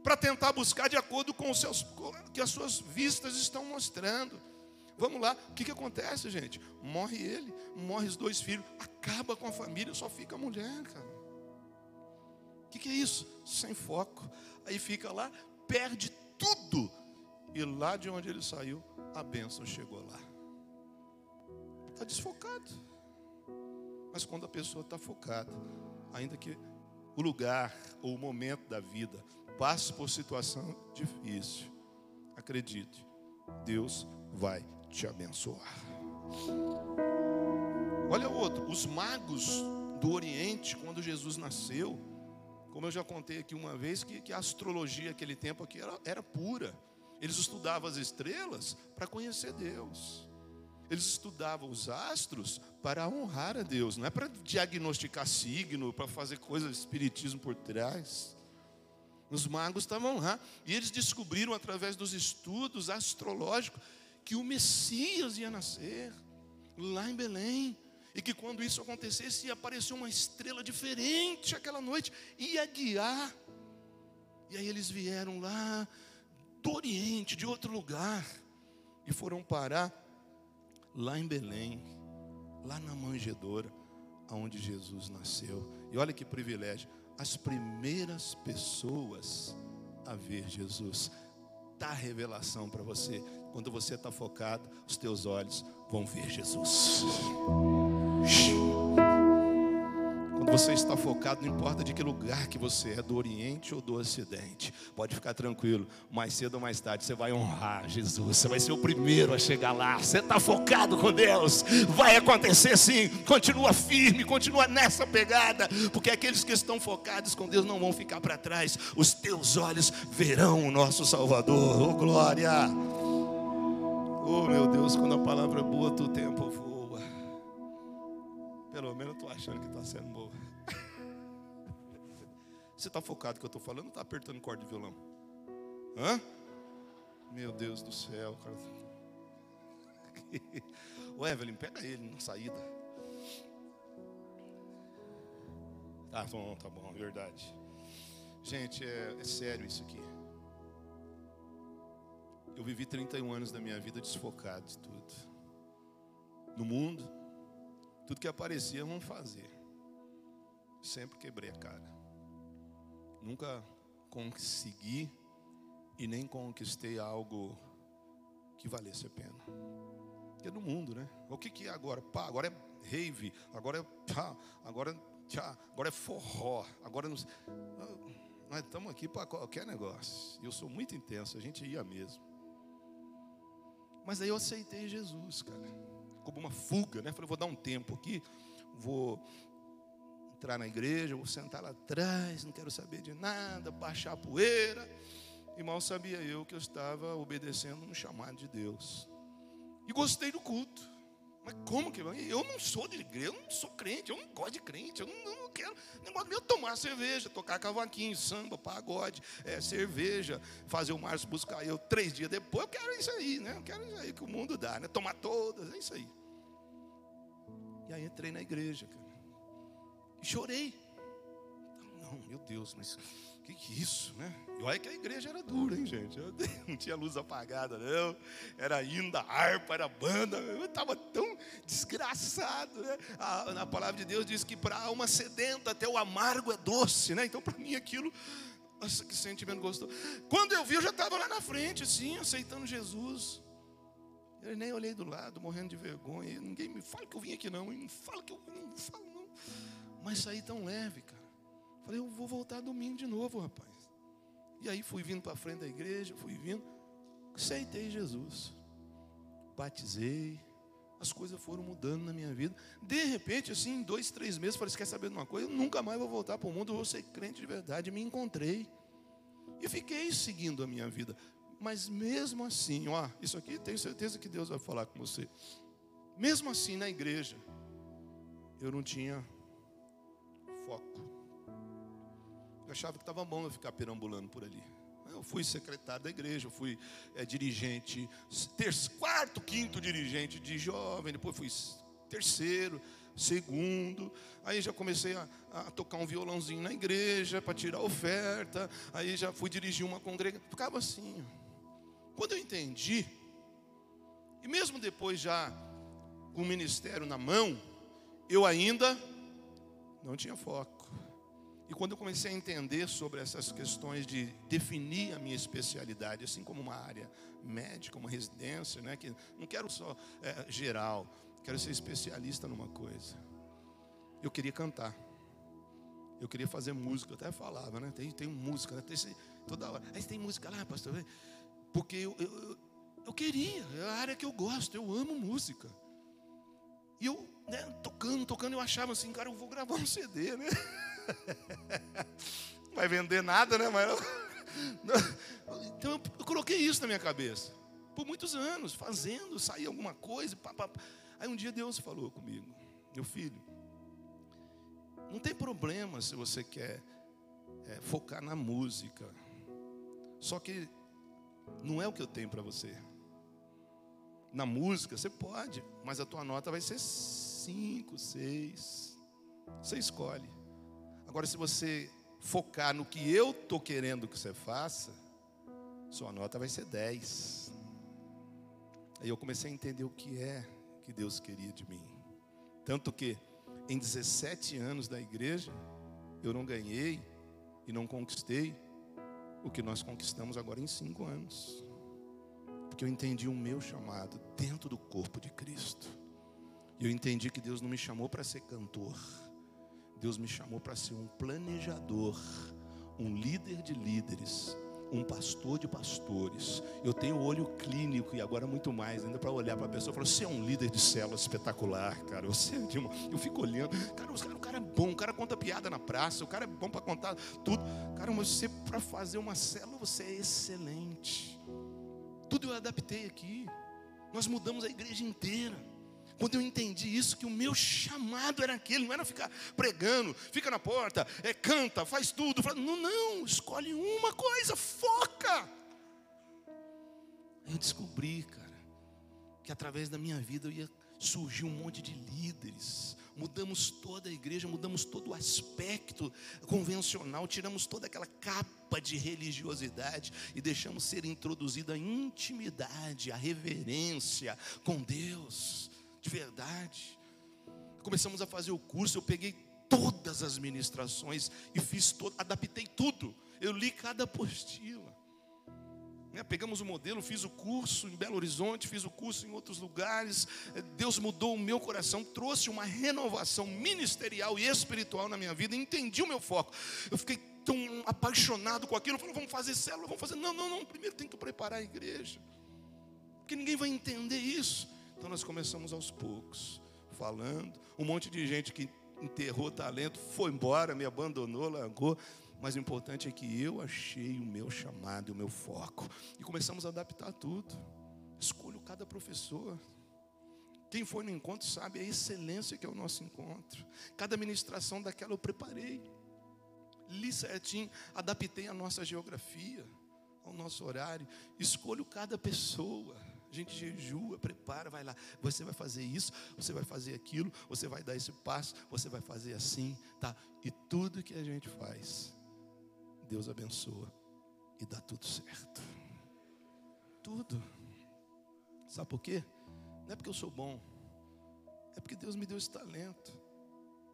para tentar buscar de acordo com os seus que as suas vistas estão mostrando. Vamos lá, o que, que acontece, gente? Morre ele, morre os dois filhos, acaba com a família, só fica a mulher, cara. O que, que é isso? Sem foco. Aí fica lá, perde tudo. E lá de onde ele saiu, a bênção chegou lá está desfocado. Mas quando a pessoa está focada, ainda que o lugar ou o momento da vida passe por situação difícil, acredite, Deus vai te abençoar. Olha o outro, os magos do Oriente, quando Jesus nasceu, como eu já contei aqui uma vez, que, que a astrologia naquele tempo aqui era, era pura. Eles estudavam as estrelas para conhecer Deus. Eles estudavam os astros para honrar a Deus, não é para diagnosticar signo, para fazer coisas de espiritismo por trás. Os magos estavam lá e eles descobriram através dos estudos astrológicos que o Messias ia nascer lá em Belém. E que quando isso acontecesse, ia aparecer uma estrela diferente aquela noite, ia guiar. E aí eles vieram lá do Oriente, de outro lugar, e foram parar lá em Belém, lá na manjedoura, onde Jesus nasceu. E olha que privilégio, as primeiras pessoas a ver Jesus. Dá revelação para você. Quando você está focado, os teus olhos vão ver Jesus. Quando você está focado, não importa de que lugar que você é, do Oriente ou do Ocidente, pode ficar tranquilo. Mais cedo ou mais tarde você vai honrar Jesus. Você vai ser o primeiro a chegar lá. Você está focado com Deus, vai acontecer sim. Continua firme, continua nessa pegada, porque aqueles que estão focados com Deus não vão ficar para trás. Os teus olhos verão o nosso Salvador. Oh glória! Oh meu Deus, quando a palavra é boa, o tempo voa. Pelo menos eu estou achando que está sendo boa. Você está focado no que eu estou falando ou está apertando corda de violão? Hã? Meu Deus do céu, cara. O Evelyn, pega ele na saída. Tá bom, tá bom, é verdade. Gente, é, é sério isso aqui. Eu vivi 31 anos da minha vida desfocado de tudo. No mundo, tudo que aparecia, vamos fazer. Sempre quebrei a cara. Nunca consegui e nem conquistei algo que valesse a pena. Porque é no mundo, né? O que, que é agora? Pá, agora é rave, agora é pá, agora, tchá, agora é forró, agora não Nós estamos aqui para qualquer negócio. Eu sou muito intenso, a gente ia mesmo. Mas aí eu aceitei Jesus, cara como uma fuga, né? Falei, vou dar um tempo aqui, vou entrar na igreja, vou sentar lá atrás, não quero saber de nada, baixar a poeira. E mal sabia eu que eu estava obedecendo no chamado de Deus. E gostei do culto. Mas como que eu não sou de igreja, eu não sou crente, eu não gosto de crente, eu não, não quero. Negócio meu tomar cerveja, tocar cavaquinho, samba, pagode, é, cerveja, fazer o Márcio buscar eu três dias depois. Eu quero isso aí, né? Eu quero isso aí que o mundo dá, né? Tomar todas, é isso aí. E aí entrei na igreja, cara. E chorei. Não, meu Deus, mas que que é isso, né? E olha que a igreja era dura, hein, gente? Não tinha luz apagada, não. Era ainda harpa, era banda. Eu estava tão desgraçado, né? A, a palavra de Deus diz que para alma sedenta até o amargo é doce, né? Então, para mim, aquilo, nossa, que sentimento gostoso. Quando eu vi, eu já estava lá na frente, assim, aceitando Jesus. Eu nem olhei do lado, morrendo de vergonha. Ninguém me fala que eu vim aqui, não. Não fala que eu não falo, não. Mas saí tão leve, cara. Falei, eu vou voltar domingo de novo, rapaz. E aí fui vindo para frente da igreja, fui vindo, aceitei Jesus, batizei, as coisas foram mudando na minha vida. De repente, assim, em dois, três meses, falei: Você quer saber de uma coisa? Eu nunca mais vou voltar para o mundo, eu vou ser crente de verdade. Me encontrei. E fiquei seguindo a minha vida. Mas mesmo assim, ó, isso aqui tenho certeza que Deus vai falar com você. Mesmo assim, na igreja, eu não tinha foco. Eu achava que estava bom eu ficar perambulando por ali. Eu fui secretário da igreja, eu fui é, dirigente, terço, quarto, quinto dirigente de jovem, depois fui terceiro, segundo. Aí já comecei a, a tocar um violãozinho na igreja para tirar oferta. Aí já fui dirigir uma congregação. Ficava assim. Quando eu entendi, e mesmo depois já com o ministério na mão, eu ainda não tinha foco. E quando eu comecei a entender sobre essas questões de definir a minha especialidade, assim como uma área médica, uma residência, né, que não quero só é, geral, quero ser especialista numa coisa. Eu queria cantar. Eu queria fazer música, eu até falava, né? Tem, tem música, né? tem, toda hora. Aí tem música lá, pastor. Porque eu, eu, eu queria, é a área que eu gosto, eu amo música. E eu, né, tocando, tocando, eu achava assim, cara, eu vou gravar um CD, né? Não vai vender nada, né? Mas Então eu, coloquei isso na minha cabeça. Por muitos anos, fazendo, sair alguma coisa. Pá, pá. Aí um dia Deus falou comigo, meu filho, não tem problema se você quer é, focar na música. Só que não é o que eu tenho para você. Na música você pode, mas a tua nota vai ser cinco, seis. Você escolhe. Agora, se você focar no que eu estou querendo que você faça, sua nota vai ser 10. Aí eu comecei a entender o que é que Deus queria de mim. Tanto que em 17 anos da igreja, eu não ganhei e não conquistei o que nós conquistamos agora em cinco anos. Porque eu entendi o meu chamado dentro do corpo de Cristo. E eu entendi que Deus não me chamou para ser cantor. Deus me chamou para ser um planejador, um líder de líderes, um pastor de pastores. Eu tenho olho clínico e agora muito mais, ainda para olhar para a pessoa e falar: você é um líder de célula espetacular, cara. Você é uma... Eu fico olhando, cara, o cara é bom, o cara conta piada na praça, o cara é bom para contar tudo. Cara, mas você, para fazer uma célula, você é excelente. Tudo eu adaptei aqui. Nós mudamos a igreja inteira. Quando eu entendi isso, que o meu chamado era aquele, não era ficar pregando, fica na porta, é, canta, faz tudo. Não, não, escolhe uma coisa, foca. Eu descobri, cara, que através da minha vida eu ia surgir um monte de líderes. Mudamos toda a igreja, mudamos todo o aspecto convencional, tiramos toda aquela capa de religiosidade e deixamos ser introduzida a intimidade, a reverência com Deus de verdade. Começamos a fazer o curso, eu peguei todas as ministrações e fiz todo, adaptei tudo. Eu li cada apostila. Né, pegamos o modelo, fiz o curso em Belo Horizonte, fiz o curso em outros lugares. Deus mudou o meu coração, trouxe uma renovação ministerial e espiritual na minha vida. Entendi o meu foco. Eu fiquei tão apaixonado com aquilo. Eu falei, vamos fazer célula, vamos fazer. Não, não, não. Primeiro tem que preparar a igreja. Porque ninguém vai entender isso. Então nós começamos aos poucos, falando. Um monte de gente que enterrou talento, foi embora, me abandonou, largou. Mas o importante é que eu achei o meu chamado, o meu foco. E começamos a adaptar tudo. Escolho cada professor. Quem foi no encontro sabe a excelência que é o nosso encontro. Cada ministração daquela eu preparei. Li certinho, adaptei a nossa geografia, ao nosso horário. Escolho cada pessoa gente jejua, prepara, vai lá. Você vai fazer isso, você vai fazer aquilo, você vai dar esse passo, você vai fazer assim, tá? E tudo que a gente faz, Deus abençoa e dá tudo certo. Tudo. Sabe por quê? Não é porque eu sou bom, é porque Deus me deu esse talento.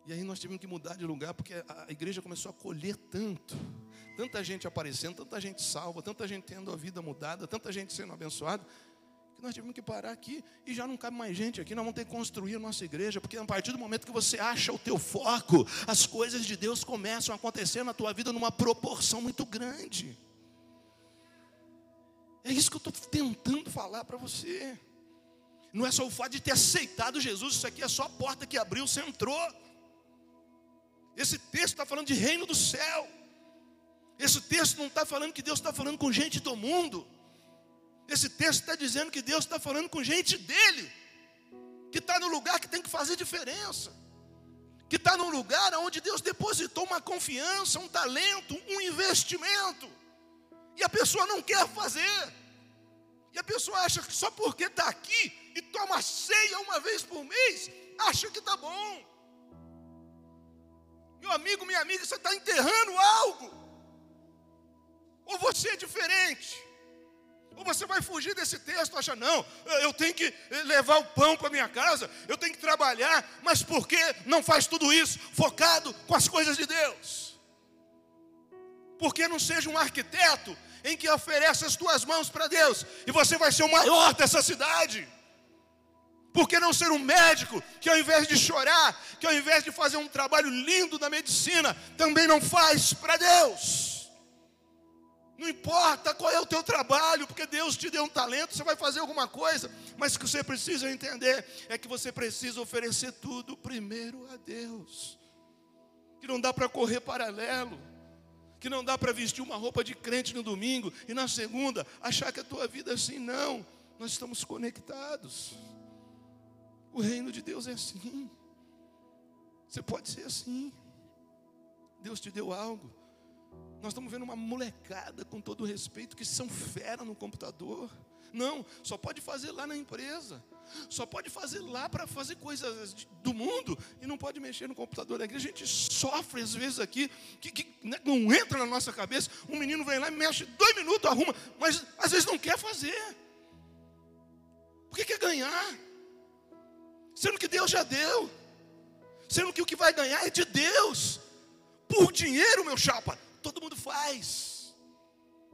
E aí nós tivemos que mudar de lugar, porque a igreja começou a colher tanto. Tanta gente aparecendo, tanta gente salva, tanta gente tendo a vida mudada, tanta gente sendo abençoada, nós tivemos que parar aqui e já não cabe mais gente aqui, nós vamos ter que construir a nossa igreja, porque a partir do momento que você acha o teu foco, as coisas de Deus começam a acontecer na tua vida numa proporção muito grande. É isso que eu estou tentando falar para você. Não é só o fato de ter aceitado Jesus, isso aqui é só a porta que abriu, você entrou. Esse texto está falando de reino do céu. Esse texto não está falando que Deus está falando com gente do mundo. Esse texto está dizendo que Deus está falando com gente dele, que está no lugar que tem que fazer diferença, que está num lugar onde Deus depositou uma confiança, um talento, um investimento, e a pessoa não quer fazer, e a pessoa acha que só porque está aqui e toma ceia uma vez por mês, acha que está bom. Meu amigo, minha amiga, você está enterrando algo, ou você é diferente. Ou você vai fugir desse texto, acha, não, eu tenho que levar o pão para minha casa, eu tenho que trabalhar, mas por que não faz tudo isso focado com as coisas de Deus? Por que não seja um arquiteto em que oferece as tuas mãos para Deus e você vai ser o maior dessa cidade? Por que não ser um médico que ao invés de chorar, que ao invés de fazer um trabalho lindo da medicina, também não faz para Deus? Não importa qual é o teu trabalho, porque Deus te deu um talento, você vai fazer alguma coisa, mas o que você precisa entender é que você precisa oferecer tudo primeiro a Deus. Que não dá para correr paralelo, que não dá para vestir uma roupa de crente no domingo e na segunda achar que a tua vida é assim, não. Nós estamos conectados. O reino de Deus é assim. Você pode ser assim. Deus te deu algo. Nós estamos vendo uma molecada, com todo respeito, que são fera no computador. Não, só pode fazer lá na empresa. Só pode fazer lá para fazer coisas do mundo e não pode mexer no computador da igreja. A gente sofre às vezes aqui, que, que né, não entra na nossa cabeça. Um menino vem lá e mexe dois minutos, arruma, mas às vezes não quer fazer. Por que quer ganhar? Sendo que Deus já deu. Sendo que o que vai ganhar é de Deus. Por dinheiro, meu chapa, todo mundo faz.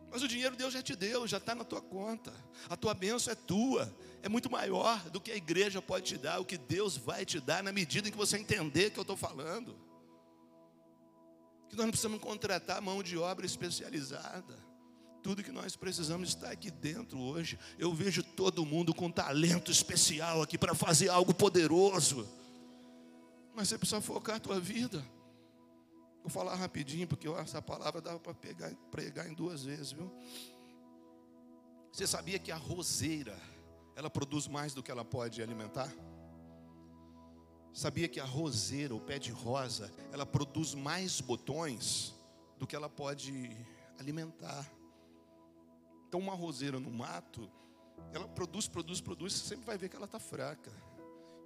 Mas o dinheiro Deus já te deu, já está na tua conta. A tua bênção é tua, é muito maior do que a igreja pode te dar, o que Deus vai te dar na medida em que você entender que eu estou falando. Que nós não precisamos contratar mão de obra especializada. Tudo que nós precisamos está aqui dentro hoje. Eu vejo todo mundo com talento especial aqui para fazer algo poderoso. Mas você precisa focar a tua vida. Vou falar rapidinho, porque essa palavra dava para pregar em duas vezes, viu? Você sabia que a roseira, ela produz mais do que ela pode alimentar? Sabia que a roseira, o pé de rosa, ela produz mais botões do que ela pode alimentar. Então, uma roseira no mato, ela produz, produz, produz, você sempre vai ver que ela está fraca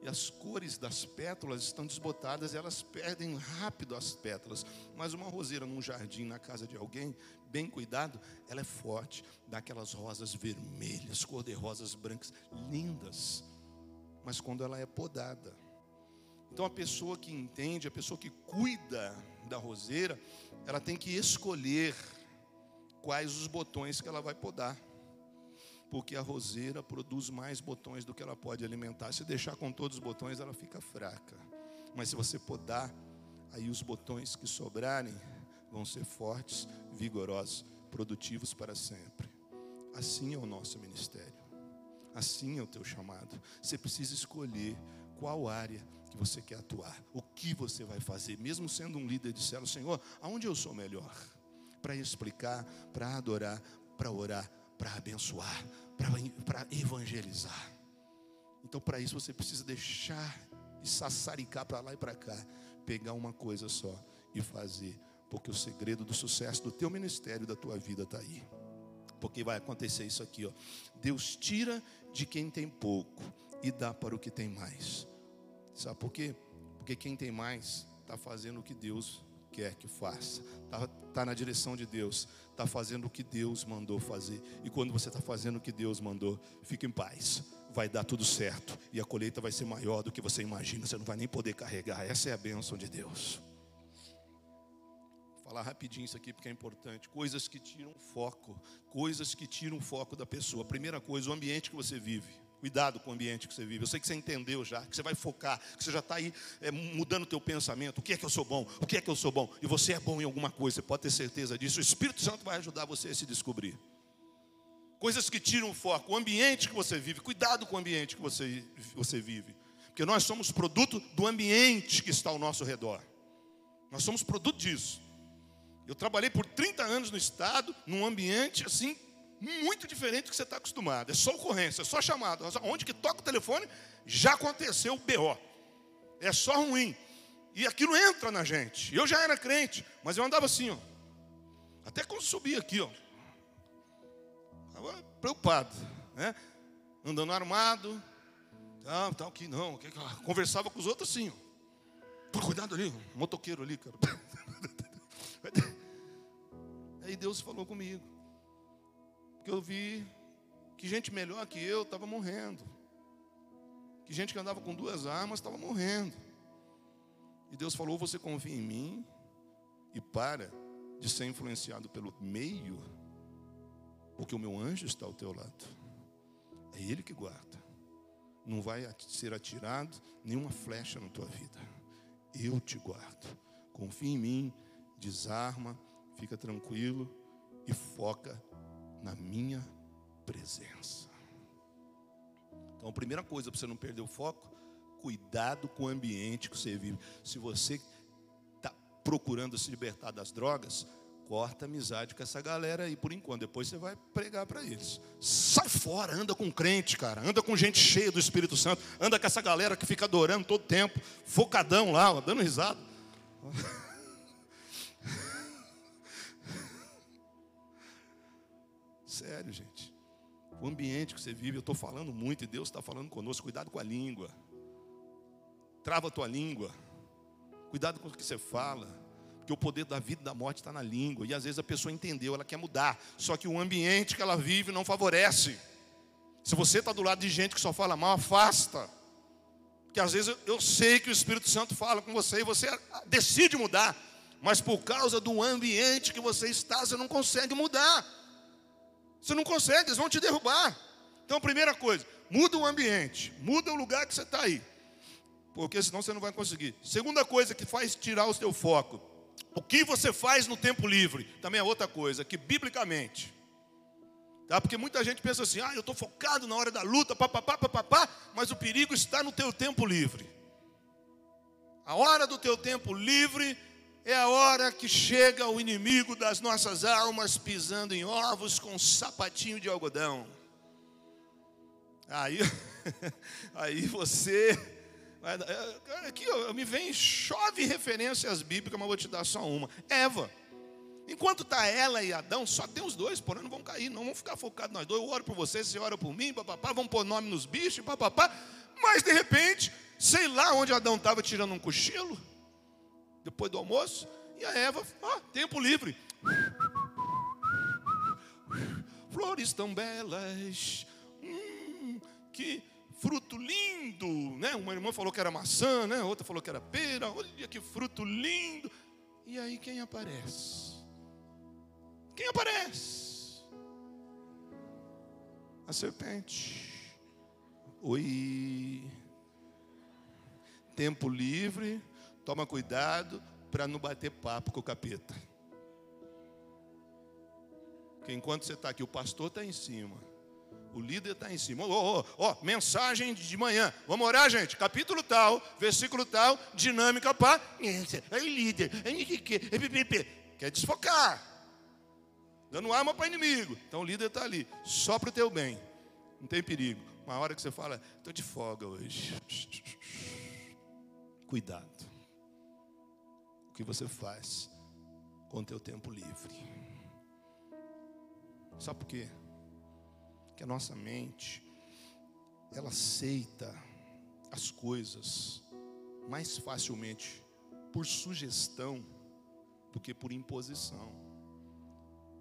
e as cores das pétalas estão desbotadas, elas perdem rápido as pétalas. Mas uma roseira num jardim, na casa de alguém, bem cuidado, ela é forte, dá aquelas rosas vermelhas, cor-de-rosas brancas, lindas. Mas quando ela é podada. Então a pessoa que entende, a pessoa que cuida da roseira, ela tem que escolher quais os botões que ela vai podar porque a roseira produz mais botões do que ela pode alimentar. Se deixar com todos os botões, ela fica fraca. Mas se você podar, aí os botões que sobrarem vão ser fortes, vigorosos, produtivos para sempre. Assim é o nosso ministério. Assim é o teu chamado. Você precisa escolher qual área que você quer atuar, o que você vai fazer, mesmo sendo um líder de célula, Senhor, aonde eu sou melhor? Para explicar, para adorar, para orar, para abençoar, para evangelizar. Então, para isso, você precisa deixar e sassaricar para lá e para cá, pegar uma coisa só e fazer, porque o segredo do sucesso do teu ministério, da tua vida, está aí. Porque vai acontecer isso aqui, ó. Deus tira de quem tem pouco e dá para o que tem mais. Sabe por quê? Porque quem tem mais está fazendo o que Deus quer que faça, está tá na direção de Deus, está fazendo o que Deus mandou fazer. E quando você está fazendo o que Deus mandou, fique em paz, vai dar tudo certo e a colheita vai ser maior do que você imagina, você não vai nem poder carregar. Essa é a bênção de Deus. Vou falar rapidinho isso aqui porque é importante. Coisas que tiram foco, coisas que tiram foco da pessoa. primeira coisa, o ambiente que você vive. Cuidado com o ambiente que você vive. Eu sei que você entendeu já, que você vai focar, que você já está aí é, mudando o teu pensamento. O que é que eu sou bom? O que é que eu sou bom? E você é bom em alguma coisa, você pode ter certeza disso. O Espírito Santo vai ajudar você a se descobrir. Coisas que tiram o foco, o ambiente que você vive. Cuidado com o ambiente que você, você vive. Porque nós somos produto do ambiente que está ao nosso redor. Nós somos produto disso. Eu trabalhei por 30 anos no Estado, num ambiente assim, muito diferente do que você está acostumado. É só ocorrência, é só chamada. Onde que toca o telefone, já aconteceu o BO. É só ruim. E aquilo entra na gente. Eu já era crente, mas eu andava assim, ó. Até quando subia aqui, ó. Estava preocupado, né? Andando armado. Tal, tal, que não. Conversava com os outros assim, ó. Por cuidado ali, um motoqueiro ali, cara. Aí Deus falou comigo. Porque eu vi que gente melhor que eu estava morrendo. Que gente que andava com duas armas estava morrendo. E Deus falou: Você confia em mim e para de ser influenciado pelo meio, porque o meu anjo está ao teu lado. É Ele que guarda. Não vai ser atirado nenhuma flecha na tua vida. Eu te guardo. Confia em mim, desarma, fica tranquilo e foca na minha presença. Então, a primeira coisa para você não perder o foco, cuidado com o ambiente que você vive. Se você está procurando se libertar das drogas, corta amizade com essa galera aí por enquanto. Depois você vai pregar para eles. Sai fora, anda com crente, cara. Anda com gente cheia do Espírito Santo. Anda com essa galera que fica adorando todo tempo, focadão lá, dando risada. Sério, gente. O ambiente que você vive, eu estou falando muito e Deus está falando conosco. Cuidado com a língua. Trava a tua língua. Cuidado com o que você fala. Porque o poder da vida e da morte está na língua. E às vezes a pessoa entendeu, ela quer mudar. Só que o ambiente que ela vive não favorece. Se você está do lado de gente que só fala mal, afasta. Porque às vezes eu sei que o Espírito Santo fala com você e você decide mudar. Mas por causa do ambiente que você está, você não consegue mudar. Você não consegue, eles vão te derrubar. Então, primeira coisa, muda o ambiente, muda o lugar que você está aí. Porque senão você não vai conseguir. Segunda coisa que faz tirar o seu foco, O que você faz no tempo livre também é outra coisa, que biblicamente. Tá? Porque muita gente pensa assim, ah, eu estou focado na hora da luta, papapá, papapá, mas o perigo está no teu tempo livre. A hora do teu tempo livre é a hora que chega o inimigo das nossas almas pisando em ovos com um sapatinho de algodão. Aí, aí você. Aqui me vem, chove referências bíblicas, mas vou te dar só uma. Eva. Enquanto está ela e Adão, só tem os dois, porém não vão cair, não vão ficar focados nós dois. Eu oro por você, você ora por mim, papapá, vão pôr nome nos bichos, papapá. Mas de repente, sei lá onde Adão estava tirando um cochilo, depois do almoço, e a Eva, ó, tempo livre. Flores tão belas, hum, que fruto lindo, né? Uma irmã falou que era maçã, né? Outra falou que era pera. Olha que fruto lindo. E aí quem aparece? Quem aparece? A serpente. Oi. Tempo livre, toma cuidado para não bater papo com o capeta. Porque enquanto você está aqui, o pastor está em cima. O líder está em cima. Ó, oh, oh, oh, mensagem de manhã. Vamos orar, gente. Capítulo tal, versículo tal, dinâmica pá. É líder. Quer desfocar. Dando arma para inimigo. Então o líder está ali. Só para o teu bem. Não tem perigo. Uma hora que você fala, estou de folga hoje. Cuidado. O que você faz com o teu tempo livre. Sabe por quê? que a nossa mente ela aceita as coisas mais facilmente por sugestão do que por imposição.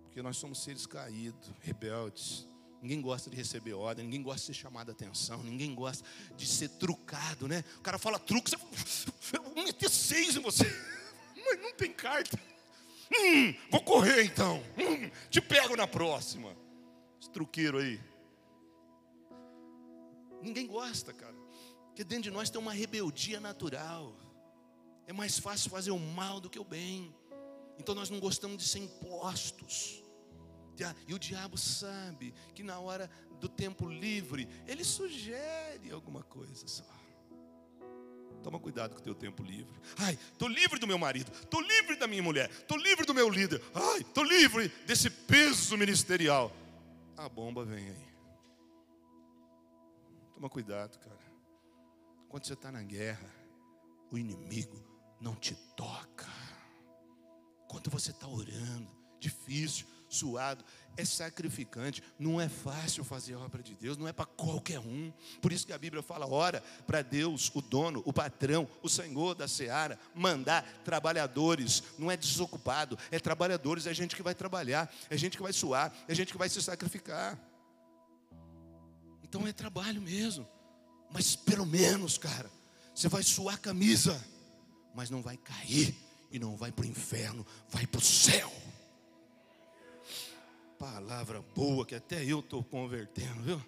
Porque nós somos seres caídos, rebeldes. Ninguém gosta de receber ordem, ninguém gosta de ser chamado a atenção, ninguém gosta de ser trucado, né? O cara fala truque, você, eu vou meter seis em você, mas não tem carta. Hum, vou correr então. Hum, te pego na próxima. Esse truqueiro aí. Ninguém gosta, cara. Porque dentro de nós tem uma rebeldia natural. É mais fácil fazer o mal do que o bem. Então nós não gostamos de ser impostos. E o diabo sabe que na hora do tempo livre, ele sugere alguma coisa só. Toma cuidado com o teu tempo livre. Ai, estou livre do meu marido, estou livre da minha mulher, estou livre do meu líder. Ai, estou livre desse peso ministerial. A bomba vem aí. Toma cuidado, cara. Quando você está na guerra, o inimigo não te toca. Quando você está orando, difícil, suado, é sacrificante, não é fácil fazer a obra de Deus, não é para qualquer um. Por isso que a Bíblia fala: ora para Deus, o dono, o patrão, o Senhor da seara, mandar trabalhadores, não é desocupado, é trabalhadores, é gente que vai trabalhar, é gente que vai suar, é gente que vai se sacrificar. Então é trabalho mesmo. Mas pelo menos, cara, você vai suar a camisa, mas não vai cair e não vai para o inferno, vai para o céu. Palavra boa que até eu estou convertendo, viu?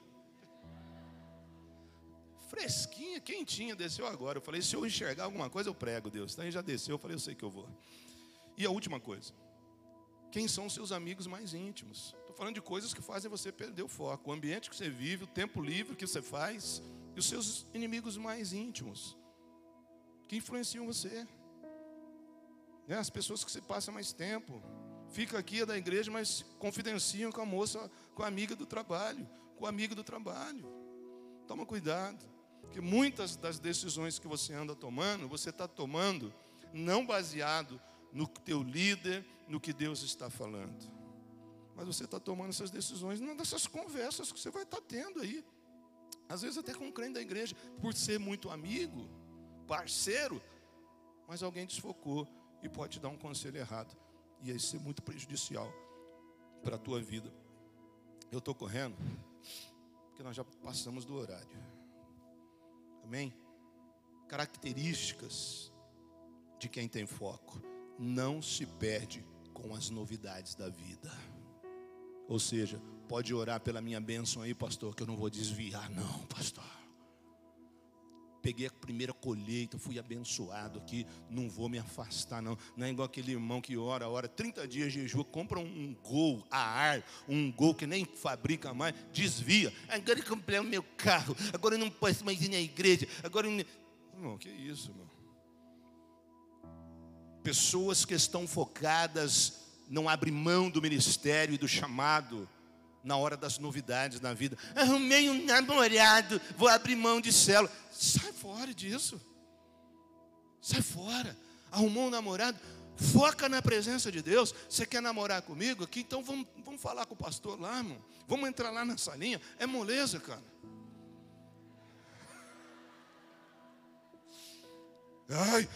Fresquinha, quentinha, desceu agora. Eu falei, se eu enxergar alguma coisa, eu prego, Deus. Então já desceu, eu falei, eu sei que eu vou. E a última coisa. Quem são seus amigos mais íntimos? Estou falando de coisas que fazem você perder o foco. O ambiente que você vive, o tempo livre que você faz e os seus inimigos mais íntimos que influenciam você. Né? As pessoas que você passa mais tempo. Fica aqui é da igreja, mas confidenciam com a moça, com a amiga do trabalho, com o amigo do trabalho. Toma cuidado, que muitas das decisões que você anda tomando, você está tomando não baseado no teu líder, no que Deus está falando. Mas você está tomando essas decisões numa dessas conversas que você vai estar tá tendo aí. Às vezes até com um crente da igreja, por ser muito amigo, parceiro, mas alguém desfocou e pode te dar um conselho errado. E aí ser muito prejudicial para a tua vida. Eu estou correndo, porque nós já passamos do horário. Amém? Características de quem tem foco não se perde com as novidades da vida. Ou seja, pode orar pela minha bênção aí, pastor, que eu não vou desviar, não, pastor. Peguei a primeira colheita, fui abençoado aqui, não vou me afastar, não. Não é igual aquele irmão que ora, ora, 30 dias de jejum, compra um gol a ar, um gol que nem fabrica mais, desvia. Agora eu comprei o meu carro, agora eu não posso mais ir na igreja, agora eu. Irmão, que isso, irmão? Pessoas que estão focadas, não abrem mão do ministério e do chamado na hora das novidades na vida. Arrumei um namorado, vou abrir mão de célula. Sai fora disso. Sai fora. Arrumou um namorado, foca na presença de Deus. Você quer namorar comigo aqui? Então vamos, vamos falar com o pastor lá, irmão. Vamos entrar lá na salinha. É moleza, cara. Ai,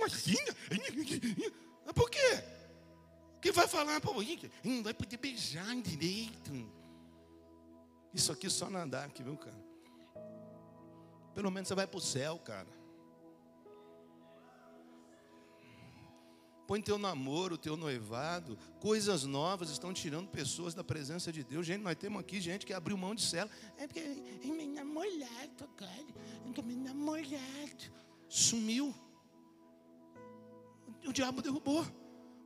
mas por quê? Que vai falar para Não vai poder beijar direito. Isso aqui só não andar aqui, viu, cara? Pelo menos você vai para o céu, cara. Põe teu namoro, teu noivado, coisas novas estão tirando pessoas da presença de Deus. Gente, nós temos aqui gente que abriu mão de cela. É porque é meu cara. É meu namorado. Sumiu. O diabo derrubou.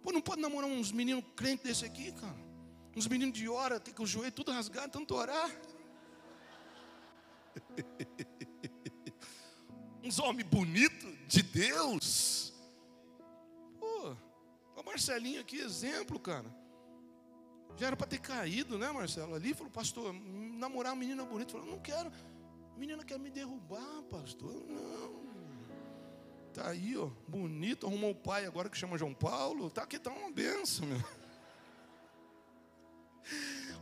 Pô, não pode namorar uns meninos crentes desse aqui, cara. Uns meninos de hora, tem que o joelho tudo rasgado, tanto orar. uns homens bonitos de Deus. Pô, o Marcelinho aqui, exemplo, cara. Já era para ter caído, né, Marcelo? Ali falou, pastor, namorar uma menina bonita. Falou, não quero. A menina quer me derrubar, pastor. Não. Está aí, ó, bonito, arrumou o pai agora que chama João Paulo. Tá aqui, tá uma benção, meu.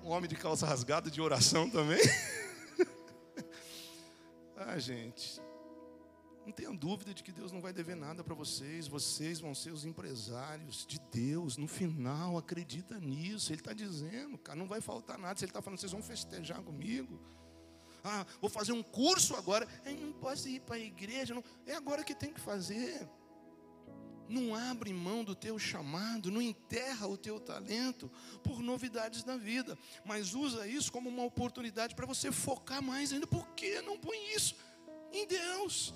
Um homem de calça rasgada de oração também. ah, gente. Não tenha dúvida de que Deus não vai dever nada para vocês. Vocês vão ser os empresários de Deus. No final, acredita nisso. Ele está dizendo, cara, não vai faltar nada. Se ele está falando, vocês vão festejar comigo. Ah, vou fazer um curso agora. Eu não posso ir para a igreja. Não. É agora que tem que fazer. Não abre mão do teu chamado, não enterra o teu talento por novidades da vida, mas usa isso como uma oportunidade para você focar mais ainda. Por que não põe isso em Deus?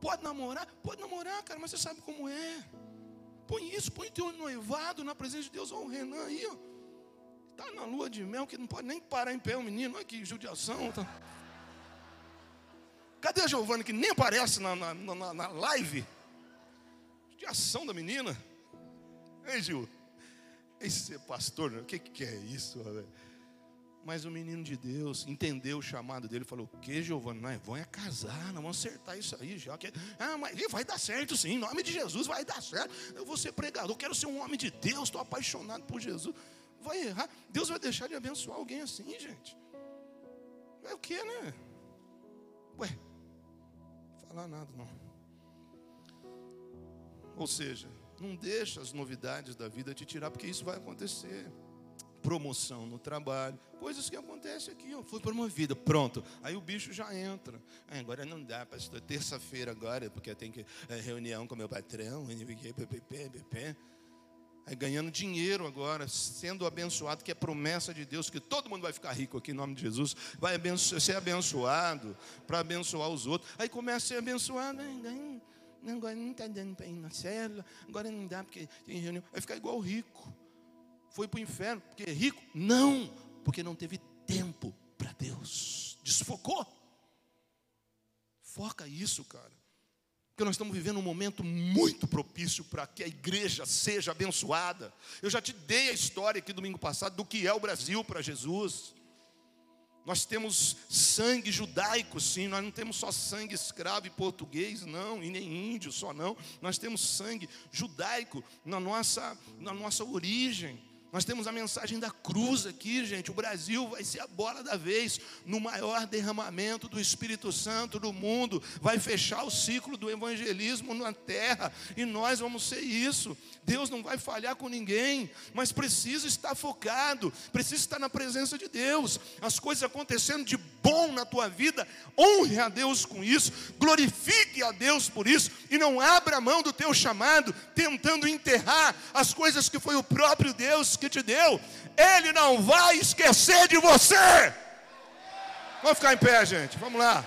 Pode namorar? Pode namorar, cara, mas você sabe como é. Põe isso, põe teu noivado na presença de Deus. Olha o Renan aí, ó. Está na lua de mel que não pode nem parar em pé o menino. Olha que judiação. Tá. Cadê a Giovana que nem aparece na, na, na, na live? Judiação da menina. Ei, Gil. Esse pastor, o que, que é isso? Mas o menino de Deus entendeu o chamado dele falou: O que, Giovana? Nós vamos é casar, nós vamos acertar isso aí já. Que... Ah, mas vai dar certo sim, em nome de Jesus vai dar certo. Eu vou ser pregador, eu quero ser um homem de Deus, estou apaixonado por Jesus vai errar. Deus vai deixar de abençoar alguém assim, gente. É o que, né? Ué, falar nada não. Ou seja, não deixa as novidades da vida te tirar, porque isso vai acontecer. Promoção no trabalho, coisas que acontecem aqui, ó, foi promovida, pronto. Aí o bicho já entra. Ah, agora não dá, pastor, terça-feira agora, porque tem que é, reunião com meu patrão, Aí ganhando dinheiro agora, sendo abençoado, que é promessa de Deus, que todo mundo vai ficar rico aqui em nome de Jesus, vai ser abençoado para abençoar os outros. Aí começa a ser abençoado, agora não está dando para ir na célula, agora não dá porque tem reunião. Vai ficar igual rico. Foi para o inferno, porque é rico? Não, porque não teve tempo para Deus. Desfocou. Foca isso, cara. Porque nós estamos vivendo um momento muito propício para que a igreja seja abençoada. Eu já te dei a história aqui domingo passado do que é o Brasil para Jesus. Nós temos sangue judaico, sim, nós não temos só sangue escravo e português, não, e nem índio só não. Nós temos sangue judaico na nossa, na nossa origem. Nós temos a mensagem da cruz aqui, gente. O Brasil vai ser a bola da vez no maior derramamento do Espírito Santo do mundo. Vai fechar o ciclo do evangelismo na terra e nós vamos ser isso. Deus não vai falhar com ninguém, mas precisa estar focado, precisa estar na presença de Deus. As coisas acontecendo de bom na tua vida, honre a Deus com isso, glorifique a Deus por isso e não abra mão do teu chamado tentando enterrar as coisas que foi o próprio Deus que te deu, Ele não vai esquecer de você. Vamos ficar em pé, gente. Vamos lá.